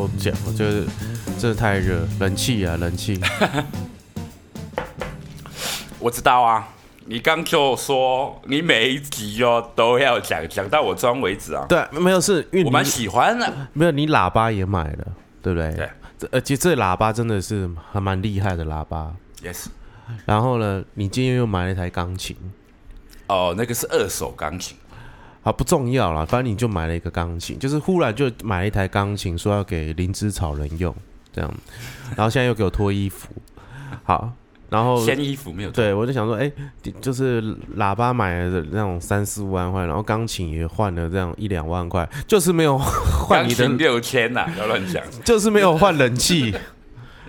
我讲，就是真的太热，冷气啊，冷气。我知道啊，你刚就说你每一集哦都要讲，讲到我装为止啊。对，没有是因为我蛮喜欢的。没有你喇叭也买了，对不对？对。这而且这喇叭真的是还蛮厉害的喇叭。Yes。然后呢，你今天又买了一台钢琴，哦，那个是二手钢琴。好不重要啦，反正你就买了一个钢琴，就是忽然就买了一台钢琴，说要给灵芝草人用，这样，然后现在又给我脱衣服，好，然后掀衣服没有？对，我就想说，哎、就是喇叭买了那种三四万块，然后钢琴也换了这样一两万块，就是没有换你的六千呐，不要乱讲。就是没有换冷气，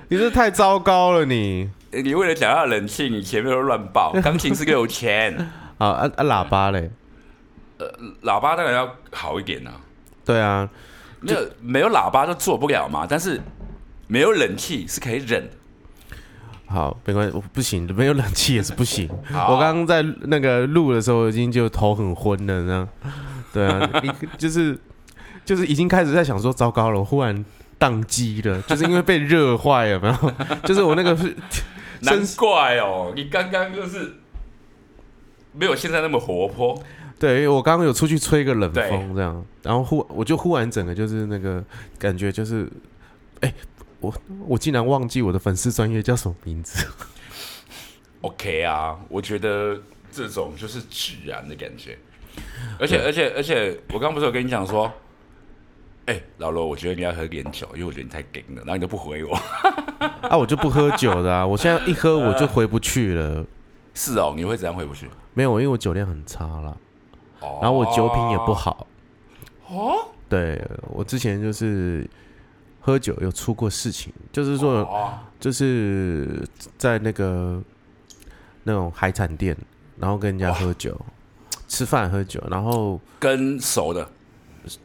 你这太糟糕了你。你为了讲要冷气，你前面都乱报。钢琴是六千，好啊啊，喇叭嘞，喇叭当然要好一点啊。对啊，没有没有喇叭就做不了嘛，但是没有冷气是可以忍的。好，没关系，我不行，没有冷气也是不行。好我刚刚在那个录的时候，已经就头很昏了，这样。对啊，你就是就是已经开始在想说，糟糕了，我忽然宕机了，就是因为被热坏了，有没有？就是我那个是难怪哦，你刚刚就是没有现在那么活泼。对，我刚刚有出去吹个冷对风，这样，然后忽我就忽然整个就是那个感觉就是，哎、我我竟然忘记我的粉丝专业叫什么名字。OK 啊，我觉得这种就是自然的感觉，而且而且而且，我刚刚不是有跟你讲说，哎、老罗，我觉得你要喝点酒，因为我觉得你太顶了，然后你都不回我。啊，我就不喝酒的啊，我现在一喝我就回不去了。是哦，你会怎样回不去？没有，因为我酒量很差啦，哦然后我酒品也不好。哦。对我之前就是喝酒有出过事情，就是说哦，就是在那个那种海产店，然后跟人家喝酒、吃饭喝酒，然后跟熟的。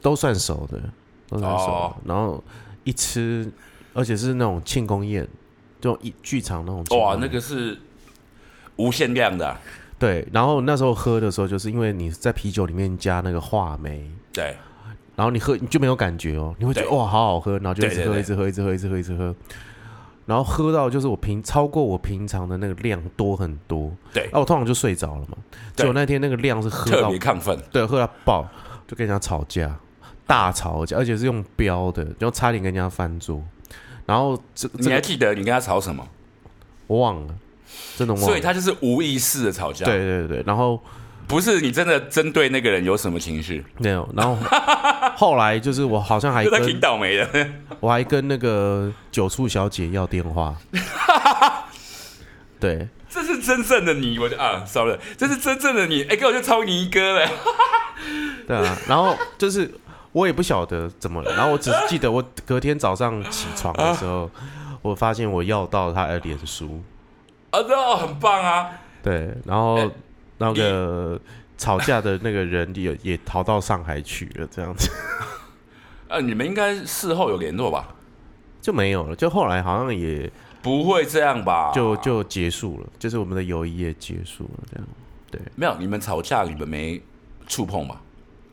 都算熟的，都算熟的。哦。然后一吃，而且是那种庆功宴，这种一剧场那种哇，那个是无限量的啊、对。然后那时候喝的时候，就是因为你在啤酒里面加那个话梅，对，然后你喝你就没有感觉哦，你会觉得哇好好喝，然后就一直喝，一直喝，一直喝，一直喝，一直喝。然后喝到就是我平超过我平常的那个量多很多，对那、我通常就睡着了嘛。对结果那天那个量是喝特到别亢奋。对喝到爆，就跟人家吵架，大吵架，而且是用飙的，然后差点跟人家翻桌。然后这你还记得你跟他吵什么？我忘了，真的忘了。所以他就是无意识的吵架，对，对对，然后不是你真的针对那个人有什么情绪，没有，然后 后来就是我好像还挺倒霉的。我还跟那个酒醋小姐要电话，对，这是真正的你，我就啊，sorry，这是真正的你，哎、哥我就抄你哥了。对啊，然后就是我也不晓得怎么了，然后我只是记得我隔天早上起床的时候，我发现我要到他的脸书，啊，这哦很棒啊！对，然后哎那个吵架的那个人也也逃到上海去了，这样子呃，你们应该事后有联络吧？就没有了，就后来好像也不会这样吧？就就结束了，就是我们的友谊也结束了，这样。对没有，你们吵架，你们没触碰吧？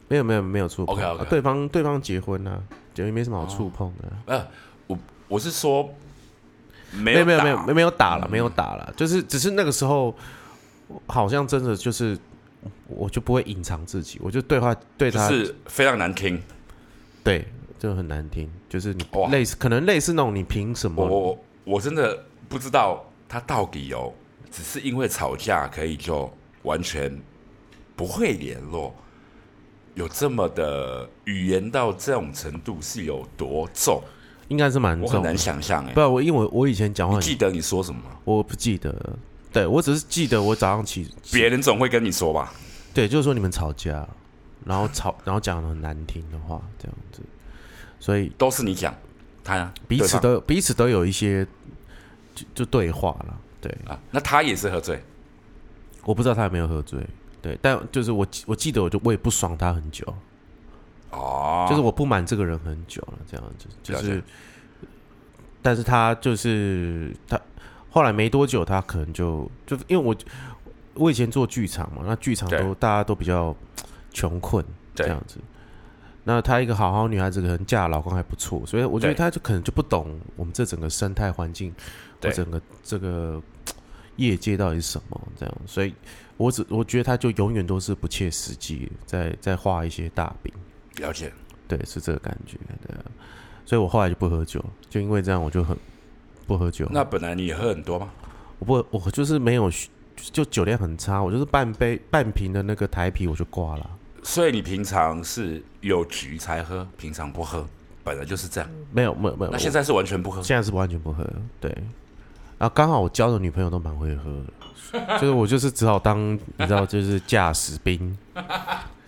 没有没有没有触碰 OK，OK 啊对方对方结婚了啊，就没什么好触碰的啊、呃，我我是说没没有没有没有没有打了，没有打了，就是只是那个时候好像真的就是我就不会隐藏自己，我就对话对就他是非常难听。对就很难听，就是类似可能类似那种你凭什么？我我我真的不知道他到底有只是因为吵架可以就完全不会联络，有这么的语言到这种程度是有多重，应该是蛮我很难的。想象哎、不，我因为我我以前讲话记得你说什么吗？我不记得了，对我只是记得我早上起，别人总会跟你说吧？对，就是说你们吵架，然后吵，然后讲的很难听的话，这样子，所以都是你讲，他彼此对都有彼此都有一些就就对话了，对。啊，那他也是喝醉我不知道他有没有喝醉，对，但就是我记我记得我就我也不爽他很久，哦，就是我不满这个人很久了，这样子就了解。是，但是他就是他后来没多久，他可能就就因为我我以前做剧场嘛，那剧场对。都大家都比较穷困这样子，那她一个好好女孩子，可能嫁的老公还不错，所以我觉得对。她就可能就不懂我们这整个生态环境，或对。整个这个业界到底是什么这样，所以我只我觉得她就永远都是不切实际，在在画一些大饼，了解。对，是这个感觉，对啊，所以我后来就不喝酒，就因为这样我就很不喝酒，那本来你也喝很多吗？我不我就是没有就酒量很差，我就是半杯半瓶的那个台啤我就挂了。所以你平常是有局才喝，平常不喝，本来就是这样。没有没有没有，那现在是完全不喝我，现在是完全不喝，对。然后刚好我交的女朋友都蛮会喝的，就是我就是只好当你知道就是驾驶兵，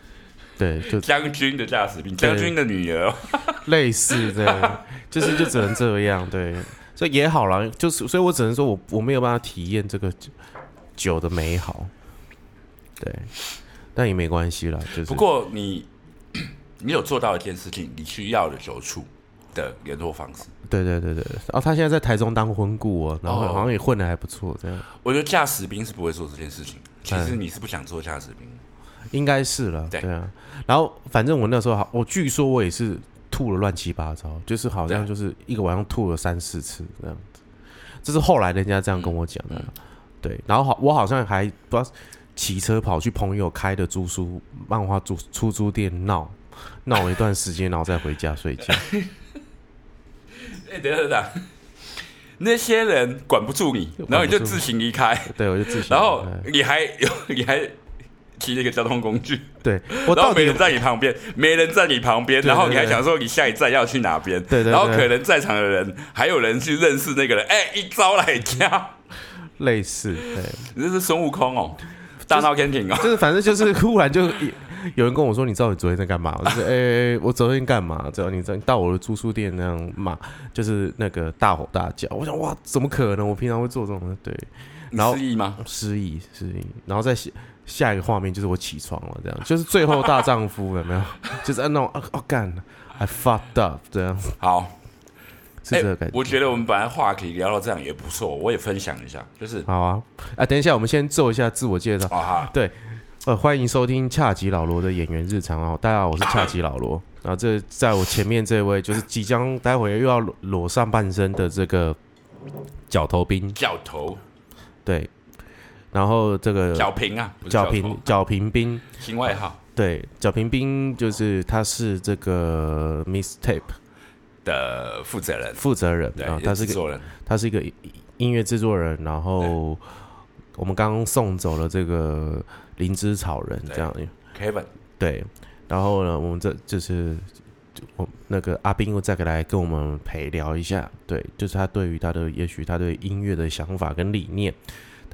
对，就将军的驾驶兵，将军的女儿，类似这样，就是就只能这样，对，所以也好了，就是所以我只能说我我没有办法体验这个酒酒的美好，对，但也没关系啦，就是。不过你 你有做到一件事情，你需要的酒处的联络方式。对对对对，哦，他现在在台中当婚顾哦，然后哦。好像也混的还不错，这样。我觉得驾驶兵是不会做这件事情，其嗯实你是不想做驾驶兵。应该是了，对对啊。然后反正我那时候好，我据说我也是吐了乱七八糟，就是好像就是一个晚上吐了三四次这样子，这是后来人家这样跟我讲的，对。然后好，我好像还不知道骑车跑去朋友开的租书漫画租出租店闹闹了一段时间，然后再回家睡觉。哎、等等等，那些人管不住你，然后你就自行离开，对，我就自行。然后哎你还你还骑了一个交通工具，对我到底然后没人在你旁边，没人在你旁边，然后你还想说你下一站要去哪边，对然后可能在场的人还有人去认识那个人，哎、一招来家，类似对。你这是孙悟空哦，大闹天庭哦，就是反正就是 忽然就有人跟我说：“你知道你昨天在干嘛？”我就说：“ 哎、我昨天干嘛？只要你在到我的住宿店那样骂，就是那个大吼大叫。”我想哇，怎么可能？我平常会做这种的，对，然后失忆吗？失忆失忆，然后再下下一个画面就是我起床了，这样就是最后大丈夫有没有？就是那种啊哦干，I fucked up 这样好，是这个感觉。我觉得我们本来话题聊到这样也不错，我也分享一下，就是好啊，啊，等一下，我们先做一下自我介绍。啊哈，呃，欢迎收听恰吉老罗的演员日常哦。大家好，我是恰吉老罗。然后这在我前面这位就是即将待会又要裸裸上半身的这个角头兵，教头对。然后这个角平啊，角平角平兵，新外号。对，角平兵就是他是这个 Miss Tape 的负责人，负责人对啊，，他是个制作人，他是一个音音乐制作人。然后我们刚刚送走了这个灵芝草人，这样。Kevin，对，然后呢，我们这就是我那个阿斌又再来跟我们陪聊一下，对，就是他对于他的也许他对音乐的想法跟理念，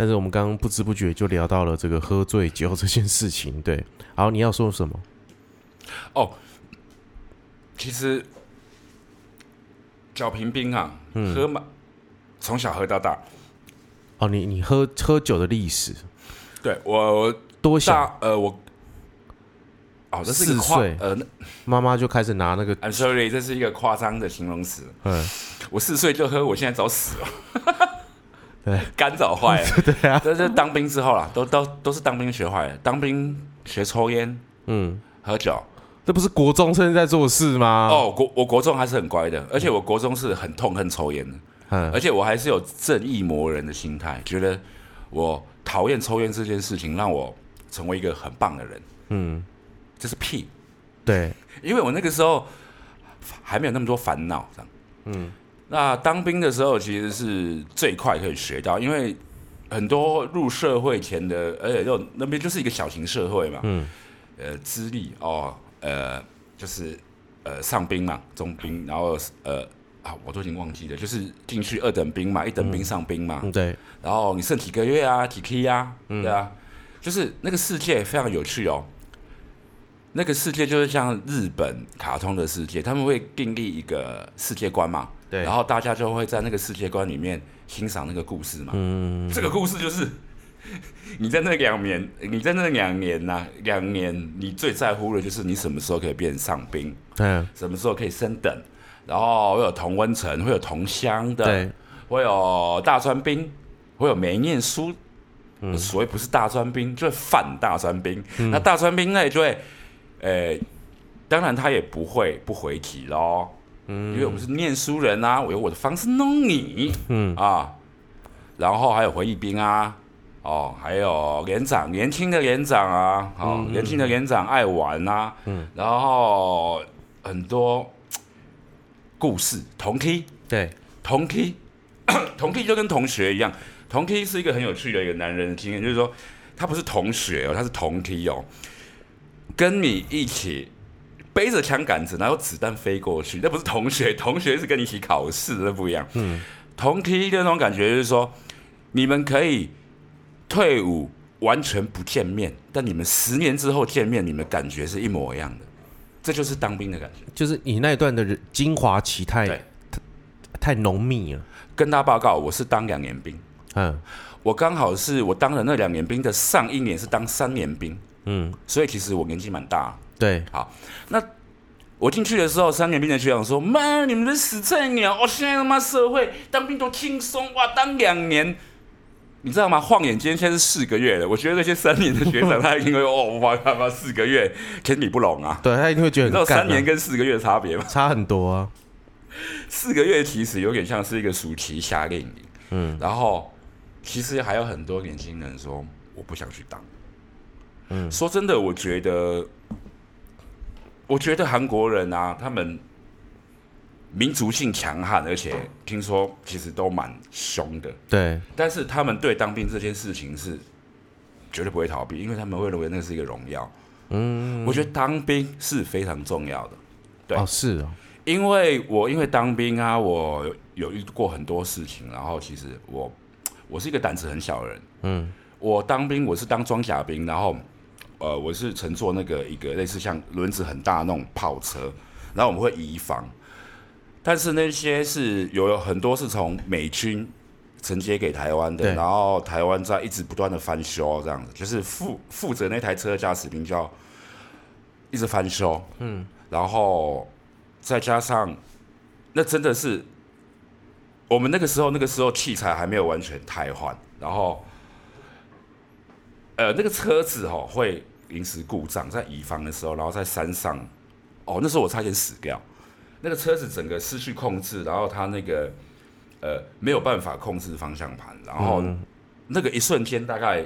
但是我们刚刚不知不觉就聊到了这个喝醉酒这件事情，对，好你要说什么？哦，其实小平兵啊，嗯喝嘛，从小喝到大，哦，你你喝喝酒的历史对我我多小？大呃我。哦，这是一个夸四岁呃妈妈就开始拿那个，，I'm sorry，这是一个夸张的形容词。嗯，我四岁就喝，我现在早死了，对，肝早坏了。对啊，这是当兵之后啦，都都都是当兵学坏的。当兵学抽烟、嗯，喝酒。这不是国中生在做事吗？，哦，国我国中还是很乖的，而且我国中是很痛恨抽烟的，嗯而且我还是有正义魔人的心态，觉得我讨厌抽烟这件事情让我成为一个很棒的人。嗯，这是屁，对，因为我那个时候还没有那么多烦恼，这样。嗯，那当兵的时候其实是最快可以学到，因为很多入社会前的，而且就那边就是一个小型社会嘛，嗯，呃，资历哦，呃，就是呃上兵嘛，中兵，然后呃啊，我都已经忘记了，就是进去二等兵嘛，一等兵上兵嘛，嗯，对，然后你剩几个月啊，几 K 啊，对啊，就是那个世界非常有趣哦。那个世界就是像日本卡通的世界，他们会订立一个世界观嘛，对然后大家就会在那个世界观里面欣赏那个故事嘛。嗯，这个故事就是 你在那两年，你在那两年呐、两年你最在乎的就是你什么时候可以变上兵，嗯，什么时候可以升等，然后会有同温层，会有同乡的，对，会有大专兵，会有没念书。所谓不是大专兵，就是反大专兵。那大专兵那里就会，呃，当然他也不会不回题喽，嗯，因为我们是念书人啊，我用我的方式弄你，嗯。啊，然后还有回忆兵啊，哦，还有连长，年轻的连长啊，哦，年轻的连长爱玩啊，嗯，然后很多故事，同梯，对，同梯，同梯就跟同学一样，同梯是一个很有趣的一个男人的经验，就是说他不是同学哦，他是同梯哦，跟你一起背着枪杆子，然后子弹飞过去，那不是同学，同学是跟你一起考试，那不一样。嗯，同梯的那种感觉就是说，你们可以退伍完全不见面，但你们十年之后见面，你们感觉是一模一样的，这就是当兵的感觉。就是你那一段的人精华期太对太浓密了。跟他报告，我是当两年兵，嗯我刚好是我当了那两年兵的上一年是当三年兵，嗯，所以其实我年纪蛮大。对，好，那我进去的时候，三年兵的学长说：“妈，你们这死菜鸟！我、现在他妈社会当兵多轻松哇，当两年，你知道吗？晃眼间现在是四个月了。我觉得那些三年的学长，他一定会哦，哇他妈四个月，天理不容啊！对他一定会觉得你知道三年跟四个月的差别吗？差很多啊。四个月其实有点像是一个暑期夏令营，嗯，然后其实还有很多年轻人说我不想去当。嗯。说真的，我觉得，我觉得韩国人啊，他们民族性强悍，而且听说其实都蛮凶的，对，但是他们对当兵这件事情是绝对不会逃避，因为他们会认为那是一个荣耀。嗯，我觉得当兵是非常重要的。对。哦是哦，因为我因为当兵啊，我有遇过很多事情，然后其实我我是一个胆子很小的人。嗯。我当兵我是当装甲兵，然后呃我是乘坐那个一个类似像轮子很大的那种跑车，然后我们会移防，但是那些是有很多是从美军承接给台湾的，然后台湾在一直不断的翻修这样子，就是负负责那台车的驾驶兵叫一直翻修，嗯，然后再加上那真的是我们那个时候那个时候器材还没有完全瘫痪，然后呃那个车子哦会临时故障，在移防的时候，然后在山上，哦那时候我差点死掉，那个车子整个失去控制，然后它那个呃没有办法控制方向盘，然后嗯那个一瞬间大概。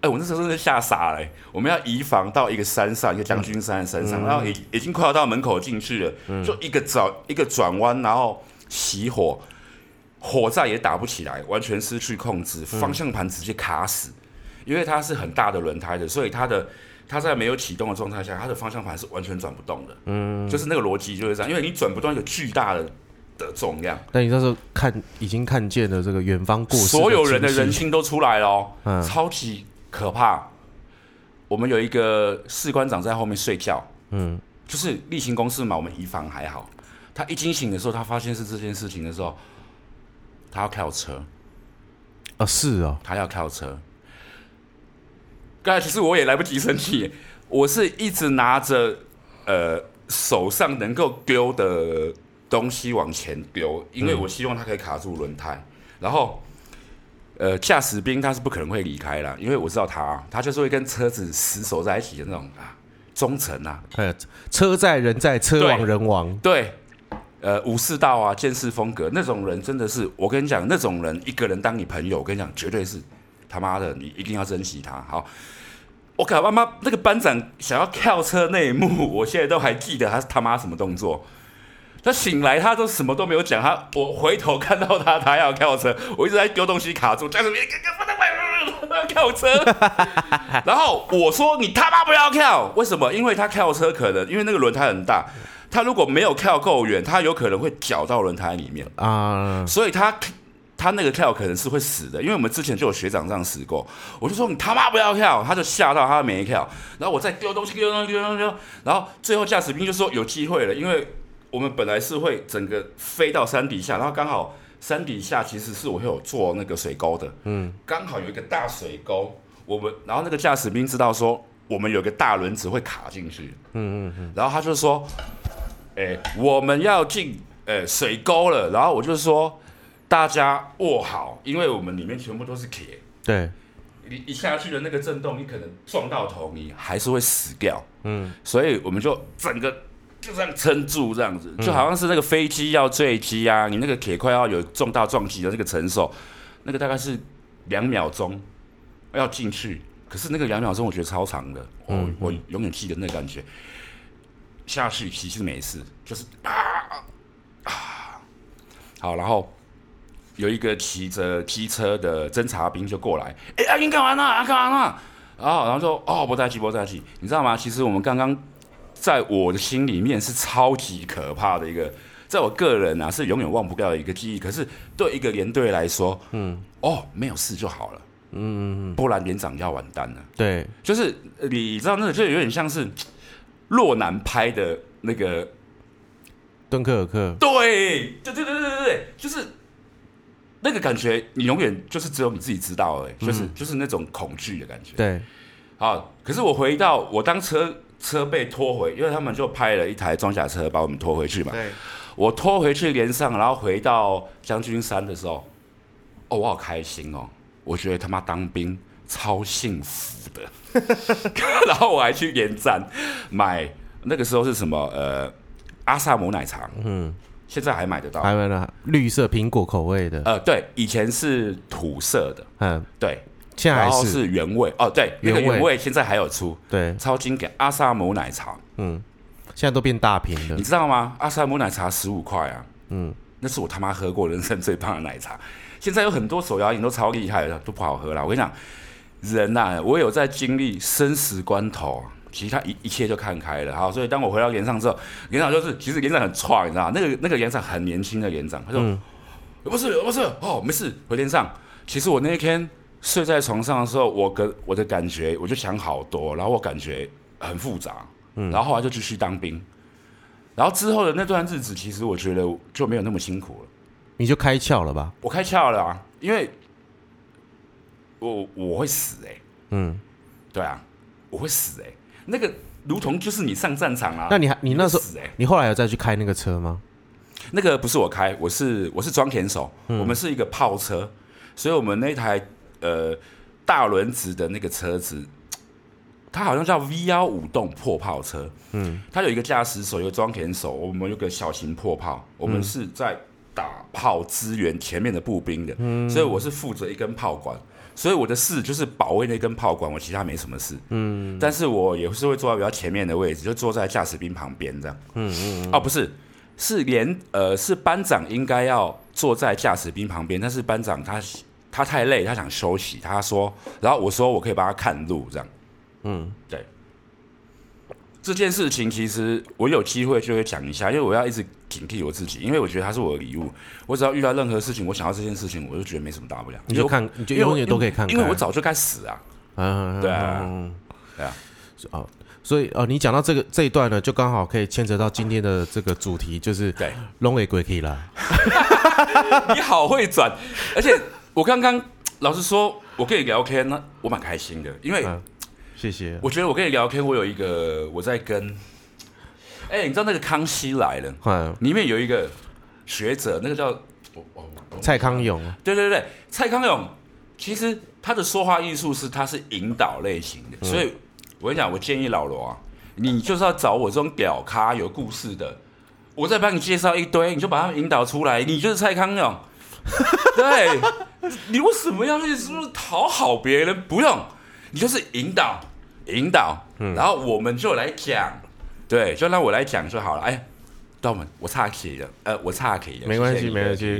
哎、我那时候真的吓傻了、欸。我们要移防到一个山上，一个将军山的山上，然后已已经快要到门口进去了，就一个转一个转弯，然后熄火，火再也打不起来，完全失去控制，方向盘直接卡死。因为它是很大的轮胎的，所以它的它在没有启动的状态下，它的方向盘是完全转不动的。嗯，就是那个逻辑就是这样，因为你转不动一个巨大的的重量，但你那时候看已经看见了这个远方过世所有人的人性都出来了、哦，嗯超级可怕。我们有一个士官长在后面睡觉，嗯就是例行公事嘛，我们移防还好。他一惊醒的时候，他发现是这件事情的时候，他要跳车，啊是哦，他要跳车。刚才其实我也来不及生气，我是一直拿着呃手上能够丢的东西往前丢，因为我希望它可以卡住轮胎。然后呃驾驶兵他是不可能会离开啦，因为我知道他他就是会跟车子死守在一起的那种啊忠诚啊，呃，车在人在，车亡人亡。对，呃，武士道啊，剑士风格那种人，真的是我跟你讲，那种人一个人当你朋友，我跟你讲，绝对是他妈的，你一定要珍惜他。好，我靠，妈妈那个班长想要跳车那一幕，我现在都还记得他他妈什么动作。他醒来，他都什么都没有讲。他我回头看到他，他要跳车，我一直在丢东西卡住，驾驶兵不要跳车。然后我说你他妈不要跳，为什么？因为他跳车可能因为那个轮胎很大，他如果没有跳够远，他有可能会绞到轮胎里面，啊，所以他他那个跳可能是会死的。因为我们之前就有学长这样死过，我就说你他妈不要跳，他就吓到他没跳，然后我再丢东西丢东西丢东西丢，然后最后驾驶兵就说有机会了，因为我们本来是会整个飞到山底下，然后刚好。山底下其实是我会有做那个水沟的，嗯，刚好有一个大水沟，我们然后那个驾驶兵知道说我们有个大轮子会卡进去，嗯嗯嗯，然后他就说，哎、我们要进呃水沟了，然后我就说大家握好，因为我们里面全部都是铁，对，你一下去的那个震动，你可能撞到头，你还是会死掉。嗯，所以我们就整个就这样撑住，这样子，就好像是那个飞机要坠机啊，你那个铁块要有重大撞击的那个承受，那个大概是两秒钟要进去，可是那个两秒钟我觉得超长的，我我永远记得那感觉。下去其实没事，就是啊啊，好，然后有一个骑着机车的侦察兵就过来，哎，阿英干嘛呢？阿干嘛呢？啊，然后说，哦，不在气，不在气，你知道吗？其实我们刚刚在我的心里面是超级可怕的一个，在我个人啊是永远忘不掉的一个记忆。可是对一个连队来说，嗯，哦，没有事就好了，嗯，不然连长要完蛋了。对，就是你知道那个就有点像是。洛南拍的那个敦刻尔克，对，对对对对对对，就是那个感觉，你永远就是只有你自己知道，哎，就是就是那种恐惧的感觉。对，好，可是我回到我当车车被拖回，因为他们就派了一台装甲车把我们拖回去嘛。对，我拖回去连上，然后回到将军山的时候，哦，我好开心哦，我觉得他妈当兵。超幸福的，然后我还去连站买那个时候是什么？呃，阿萨姆奶茶，嗯，现在还买得到，还买得绿色苹果口味的。呃，对，以前是土色的，嗯，对，现在还是原味。哦，对，原原味现在还有出，对，超经典阿萨姆奶茶，嗯，现在都变大瓶的，你知道吗？阿萨姆奶茶十五块啊，嗯，那是我他妈喝过人生最棒的奶茶。现在有很多手摇饮都超厉害的，都不好喝了。我跟你讲。人呐，我有在经历生死关头，其他一一切就看开了。好，所以当我回到连上之后，连长就是，其实连长很踹，你知道那个那个连长很年轻的连长，他说：“不是不是，哦，没事，回连上。”其实我那一天睡在床上的时候，我跟我的感觉，我就想好多，然后我感觉很复杂，嗯，然后后来就继续当兵，然后之后的那段日子，其实我觉得就没有那么辛苦了。你就开窍了吧？我开窍了啊，因为。我我会死哎，嗯，对啊，我会死哎，那个如同就是你上战场啊，那你还你那时候欸，你后来有再去开那个车吗？那个不是我开，我是我是装填手，我们是一个炮车，所以我们那台呃大轮子的那个车子，它好像叫 V 幺五动破炮车，嗯，它有一个驾驶手，有个装填手，我们有个小型破炮，我们是在打炮支援前面的步兵的，嗯，所以我是负责一根炮管。所以我的事就是保卫那根炮管，我其他没什么事。嗯，但是我也是会坐在比较前面的位置，就坐在驾驶兵旁边这样。嗯嗯。哦，不是，是连呃，是班长应该要坐在驾驶兵旁边，但是班长他他太累，他想休息。他说，然后我说我可以帮他看路这样。嗯，对。这件事情其实我有机会就会讲一下，因为我要一直警惕我自己，因为我觉得它是我的礼物。我只要遇到任何事情，我想到这件事情，我就觉得没什么大不了。你就看，你就永远都可以看。因为我早就该死啊！嗯，对啊，对啊，哦，所以哦，你讲到这个这一段呢，就刚好可以牵扯到今天的这个主题，就是对龙尾鬼可以啦。你好会转，而且我刚刚老实说，我跟你聊天，呢我蛮开心的，因为。谢谢。我觉得我跟你聊天，我有一个我在跟，哎，你知道那个《康熙来了》里面有一个学者，那个叫蔡康永。对对对，蔡康永其实他的说话艺术是他是引导类型的，所以我跟你讲，我建议老罗啊，你就是要找我这种屌咖有故事的，我再帮你介绍一堆，你就把他们引导出来，你就是蔡康永。对，你为什么要去是不是讨好别人？不用。你就是引导，引导，嗯然后我们就来讲，对，就让我来讲就好了。哎，道门，我岔题了，呃，我岔题了，没关系，没关系。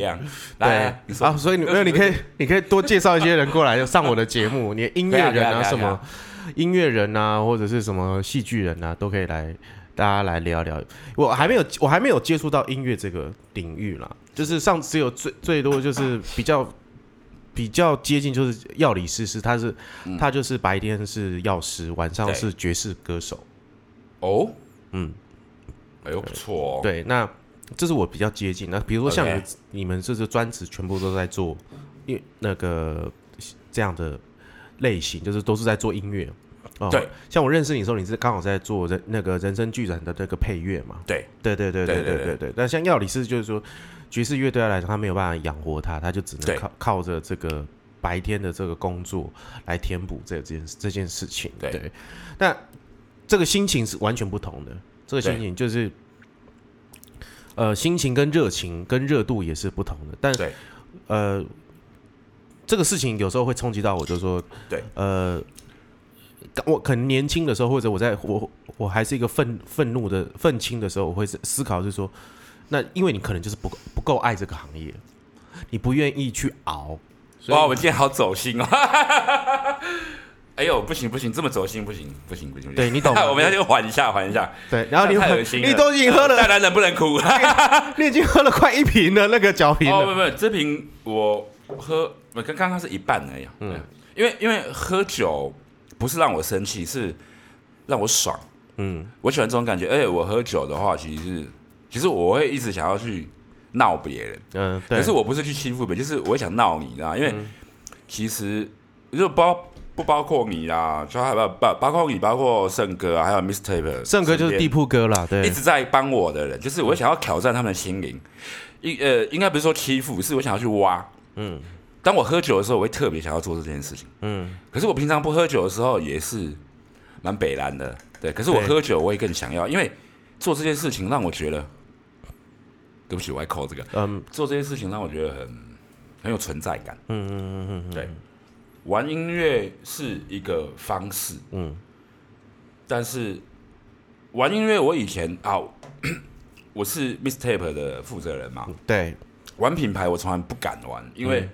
来，啊，所以你没有，你可以，你可以多介绍一些人过来，就 上我的节目。你音乐人啊，什么音乐人啊，或者是什么戏剧人啊，都可以来，大家来聊聊。我还没有，我还没有接触到音乐这个领域啦，就是上次有最最多就是比较。比较接近就是药理师是，他是他就是白天是药师，晚上是爵士歌手。哦，嗯，哎呦不错哦。对，那这是我比较接近。那比如说像你们这是专职，全部都在做，因那个这样的类型，就是都是在做音乐。哦对，像我认识你的时候，你是刚好在做人那个人生剧展的那个配乐嘛？对，对对对对对对对。那像药理师就是说。爵士乐对他来说，他没有办法养活他，他就只能靠靠着这个白天的这个工作来填补这件这件事情。对那这个心情是完全不同的，这个心情就是，呃，心情跟热情跟热度也是不同的。但对呃，这个事情有时候会冲击到我，就是说，对，呃，我可能年轻的时候，或者我在我我还是一个愤愤怒的愤青的时候，我会思思考是说，那因为你可能就是不够不够爱这个行业，你不愿意去熬，所以哇，我们今天好走心哦！哎呦，不行不行，这么走心不行不行不行。不行对你懂吗 我们要就缓一下缓一下。对，然后你太恶心了，你都已经喝了，大男人不能哭。你已经喝了快一瓶的那个酒瓶哦，了，不不，这瓶我喝，我跟刚刚是一半而已。嗯，因为因为喝酒不是让我生气，是让我爽。嗯，我喜欢这种感觉。而且我喝酒的话，其实是其实我会一直想要去闹别人，嗯，对，可是我不是去欺负别人，就是我会想闹你，你知道吗？因为其实就包不包括你啦，就还有包包括你，包括盛哥啊，还有 Mr. 胜哥就是地铺哥啦，对一，直在帮我的人，就是我想要挑战他们的心灵。一呃，应该不是说欺负，是我想要去挖。嗯，当我喝酒的时候，我会特别想要做这件事情。嗯，可是我平常不喝酒的时候，也是蛮北蓝的。对，可是我对喝酒，我也更想要，因为做这件事情让我觉得，对不起，我还扣这个。嗯。做这些事情让我觉得很很有存在感。嗯嗯嗯嗯，对，玩音乐是一个方式，嗯。但是玩音乐，我以前啊，我是 Mistape 的负责人嘛，对，玩品牌我从来不敢玩，因为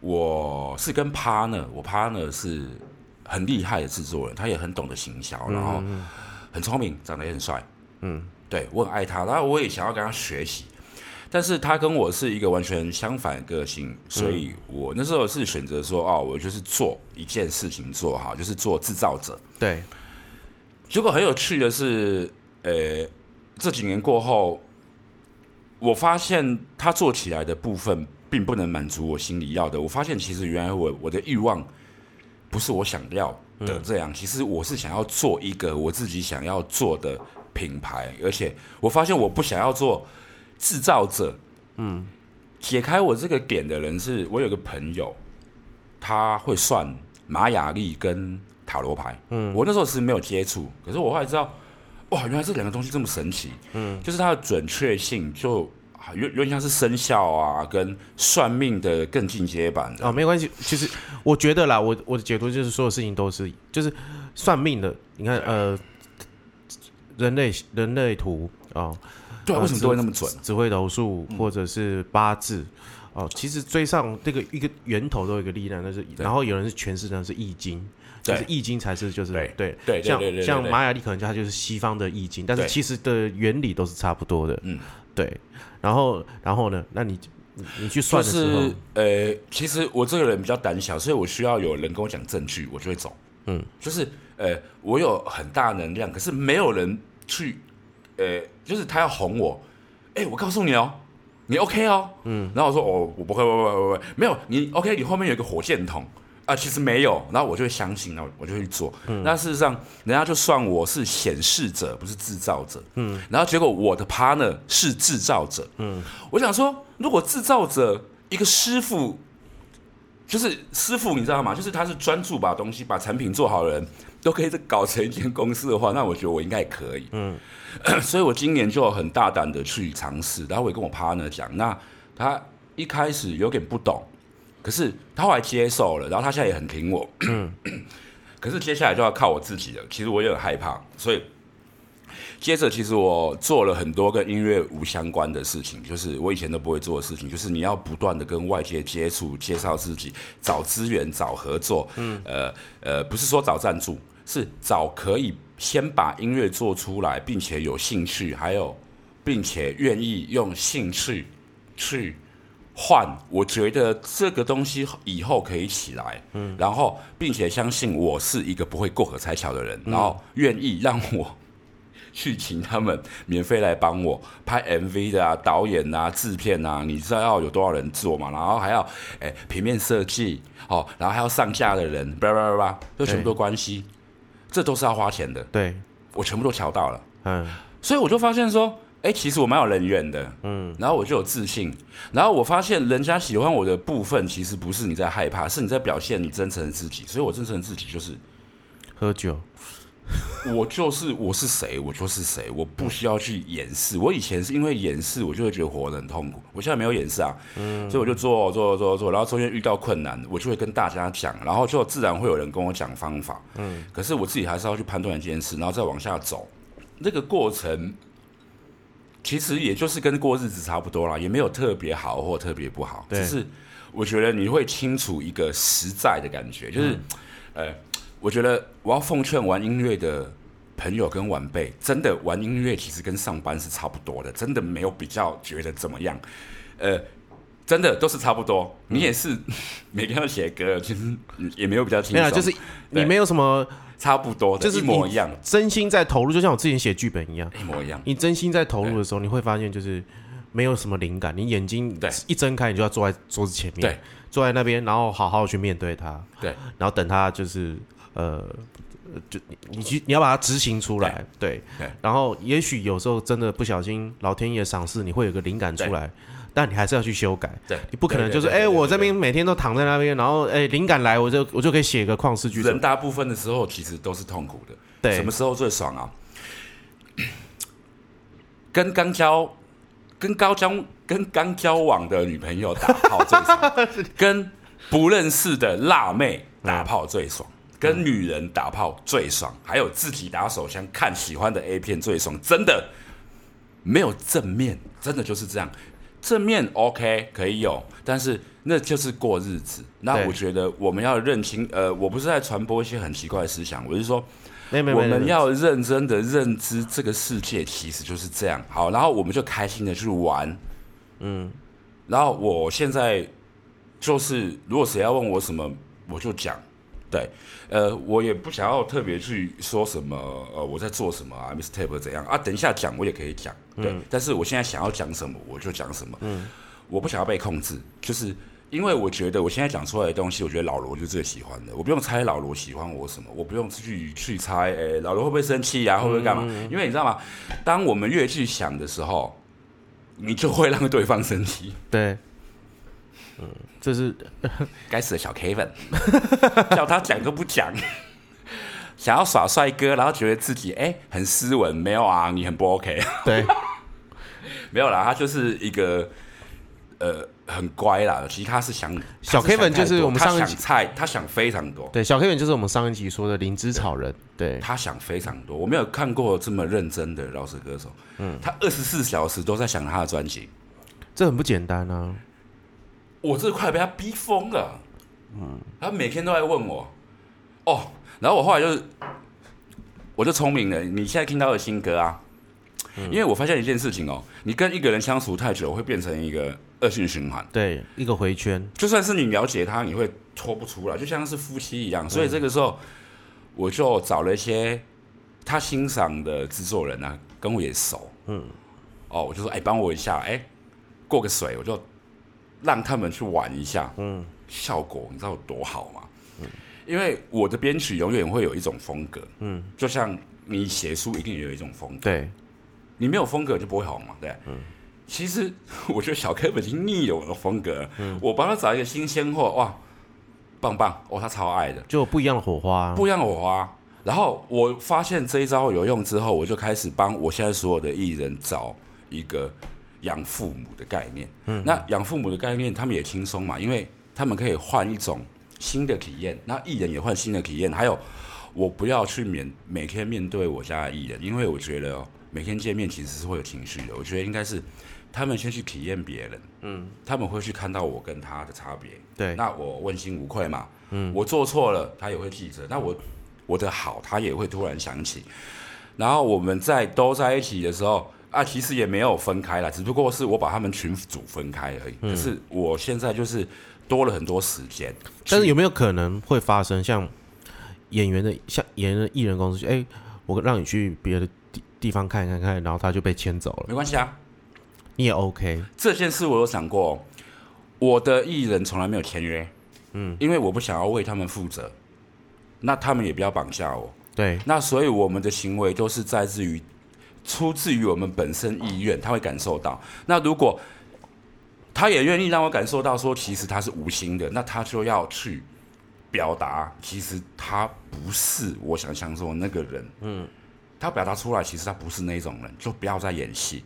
我是跟 partner，我 partner 是很厉害的制作人，他也很懂得行销，然后很聪明，长得也很帅，嗯，对我很爱他，然后我也想要跟他学习。但是他跟我是一个完全相反的个性，所以我那时候是选择说，哦，我就是做一件事情做好，就是做制造者。对，结果很有趣的是，呃，这几年过后，我发现他做起来的部分并不能满足我心里要的。我发现其实原来我我的欲望不是我想要的这样，其实我是想要做一个我自己想要做的品牌，而且我发现我不想要做制造者。嗯，解开我这个点的人是我有个朋友，他会算玛雅历跟塔罗牌。嗯，我那时候是没有接触，可是我后来知道，哇，原来这两个东西这么神奇。嗯，就是它的准确性就啊有有点像是生肖啊，跟算命的更进阶版的。哦，没关系。其实我觉得啦，我我的解读就是所有事情都是就是算命的。你看，呃，人类人类图啊，对为什么都会那么准？紫微斗数或者是八字哦，其实追上这个一个源头都有一个力量，那是然后有人是诠释成是易经。就是易经才是就是对。对。像像玛雅历可能就它就是西方的易经，但是其实的原理都是差不多的，嗯，对。然后然后呢，那你你你去算的时候，是呃，其实我这个人比较胆小，所以我需要有人跟我讲证据，我就会走。嗯，就是呃，我有很大能量，可是没有人去呃，就是他要哄我。哎、我告诉你哦，你 OK 哦。嗯，然后我说哦，我不会，不会，不会，没有你 OK，你后面有一个火箭筒。啊，其实没有，然后我就会相信，然后我就会去做。那事实上，人家就算我是显示者，不是制造者。嗯，然后结果我的 partner 是制造者。嗯，我想说，如果制造者一个师傅，就是师傅，你知道吗？就是他是专注把东西、把产品做好的人，都可以搞成一间公司的话，那我觉得我应该也可以。嗯，所以我今年就很大胆的去尝试，然后我也跟我 partner 讲，那他一开始有点不懂。可是他后来接受了，然后他现在也很挺我。可是接下来就要靠我自己了。其实我也很害怕，所以接着其实我做了很多跟音乐无相关的事情，就是我以前都不会做的事情，就是你要不断的跟外界接触，介绍自己，找资源，找合作。嗯，呃呃，不是说找赞助，是找可以先把音乐做出来，并且有兴趣，还有并且愿意用兴趣去。换，我觉得这个东西以后可以起来，嗯，然后并且相信我是一个不会过河拆桥的人，然后愿意让我去请他们免费来帮我拍 MV 的啊，导演啊，制片啊，你知道要有多少人做嘛？然后还要诶、平面设计哦，然后还要上架的人，叭叭叭叭，就全部都关系，这都是要花钱的，对，我全部都瞧到了。嗯。所以我就发现说，哎、其实我蛮有人缘的，嗯，然后我就有自信，然后我发现人家喜欢我的部分，其实不是你在害怕，是你在表现你真诚的自己，所以我真诚的自己就是喝酒，我就是我是谁，我就是谁，我不需要去掩饰。我以前是因为掩饰，我就会觉得活得很痛苦。我现在没有掩饰啊，嗯所以我就做做做做，然后中间遇到困难，我就会跟大家讲，然后就自然会有人跟我讲方法。嗯，可是我自己还是要去判断一件事，然后再往下走。那个过程其实也就是跟过日子差不多啦，也没有特别好或特别不好，对只是我觉得你会清楚一个实在的感觉，就是、呃，我觉得我要奉劝玩音乐的朋友跟晚辈，真的玩音乐其实跟上班是差不多的，真的没有比较觉得怎么样，呃。真的都是差不多，你也是每天要写歌，其实也没有比较轻松，没有，就是你没有什么差不多的，就是一模一样，真心在投入，就像我之前写剧本一样，一模一样。你真心在投入的时候，你会发现就是没有什么灵感，你眼睛对。一睁开，你就要坐在桌子前面，对，坐在那边，然后好好去面对它，对，然后等它就是呃，就你你去你要把它执行出来，对，对然后也许有时候真的不小心，老天爷赏识你会有个灵感出来。但你还是要去修改，对你不可能就是哎、我这边每天都躺在那边，然后哎，灵感来我就我就可以写个旷世巨作人，大部分的时候其实都是痛苦的。对什么时候最爽啊？跟刚交、跟高交、跟刚交往的女朋友打炮最爽，跟不认识的辣妹打炮最爽，跟女人打炮最爽，还有自己打手枪看喜欢的 A 片最爽，真的没有正面，真的就是这样。正面 OK 可以有，但是那就是过日子。那我觉得我们要认清，呃，我不是在传播一些很奇怪的思想，我是说没没没，我们要认真的认知这个世界其实就是这样。好，然后我们就开心的去玩，嗯，然后我现在就是，如果谁要问我什么，我就讲。对，呃，我也不想要特别去说什么，呃，我在做什么啊，mistake 怎样啊？等一下讲我也可以讲，对。但是我现在想要讲什么，我就讲什么。嗯，我不想要被控制，就是因为我觉得我现在讲出来的东西，我觉得老罗就最喜欢的，我不用猜老罗喜欢我什么，我不用去去猜，诶、老罗会不会生气呀、会不会干嘛？因为你知道吗？当我们越去想的时候，你就会让对方生气。对，嗯，这是该死的小 Kevin，叫他讲都不讲，想要耍帅哥，然后觉得自己哎、很斯文，没有啊，你很不 OK，对。没有啦，他就是一个呃很乖啦，其实他是想小 Kevin 就是我们上一集想菜，他想非常多，对，小 K 就是我们上一集说的灵芝草人，对，他想非常多，我没有看过这么认真的饶舌歌手，嗯，他二十四小时都在想他的专辑，这很不简单啊。我这快被他逼疯了。嗯，他每天都在问我，哦，然后我后来就是，我就聪明了。你现在听到的新歌啊，因为我发现一件事情哦，你跟一个人相处太久，会变成一个恶性循环。对，一个回圈，就算是你了解他，你会脱不出来，就像是夫妻一样。所以这个时候，我就找了一些他欣赏的制作人啊，跟我也熟，嗯，哦，我就说，哎，帮我一下，哎，过个水，我就让他们去玩一下，嗯，效果你知道有多好吗？因为我的编曲永远会有一种风格，嗯，就像你写书一定也有一种风格，对，你没有风格就不会红嘛，对。嗯，其实我觉得小 K 已经腻了我的风格，嗯，我帮他找一个新鲜货，哇，棒棒哦，他超爱的，就有不一样的火花。不一样的火花。然后我发现这一招有用之后，我就开始帮我现在所有的艺人找一个养父母的概念。嗯，那养父母的概念，他们也轻松嘛，因为他们可以换一种新的体验，那艺人也换新的体验。还有，我不要去面每天面对我家的艺人，因为我觉得、哦、每天见面其实是会有情绪的。我觉得应该是他们先去体验别人，嗯，他们会去看到我跟他的差别。对，那我问心无愧嘛，嗯，我做错了，他也会记着。那我我的好，他也会突然想起。然后我们在都在一起的时候啊，其实也没有分开了，只不过是我把他们群组分开而已。可是我现在就是多了很多时间，但是有没有可能会发生像演员的像演员的艺人公司，哎、我让你去别的地地方看看看，然后他就被牵走了，没关系啊。你也 OK，这件事我有想过，哦。我的艺人从来没有签约，嗯，因为我不想要为他们负责，那他们也不要绑架我。对，那所以我们的行为都是在自于出自于我们本身意愿，他会感受到。那如果他也愿意让我感受到说，其实他是无心的，那他就要去表达，其实他不是我想象中那个人。嗯，他表达出来，其实他不是那种人，就不要再演戏。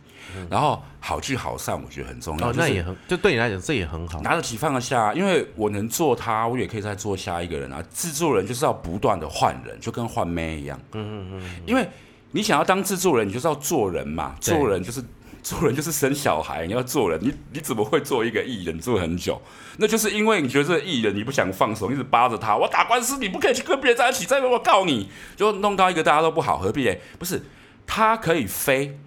然后好聚好散，我觉得很重要。哦，就是那也很，就对你来讲这也很好。拿得起放得下，因为我能做他，我也可以再做下一个人啊。制作人就是要不断的换人，就跟换妹一样。嗯嗯嗯。因为你想要当制作人，你就是要做人嘛。做人就是做人就是生小孩，你要做人，你你怎么会做一个艺人做很久？那就是因为你觉得这个艺人你不想放手，一直扒着他，我打官司你不可以去跟别人在一起，再我告你，就弄到一个大家都不好，何必嘞？不是，他可以飞，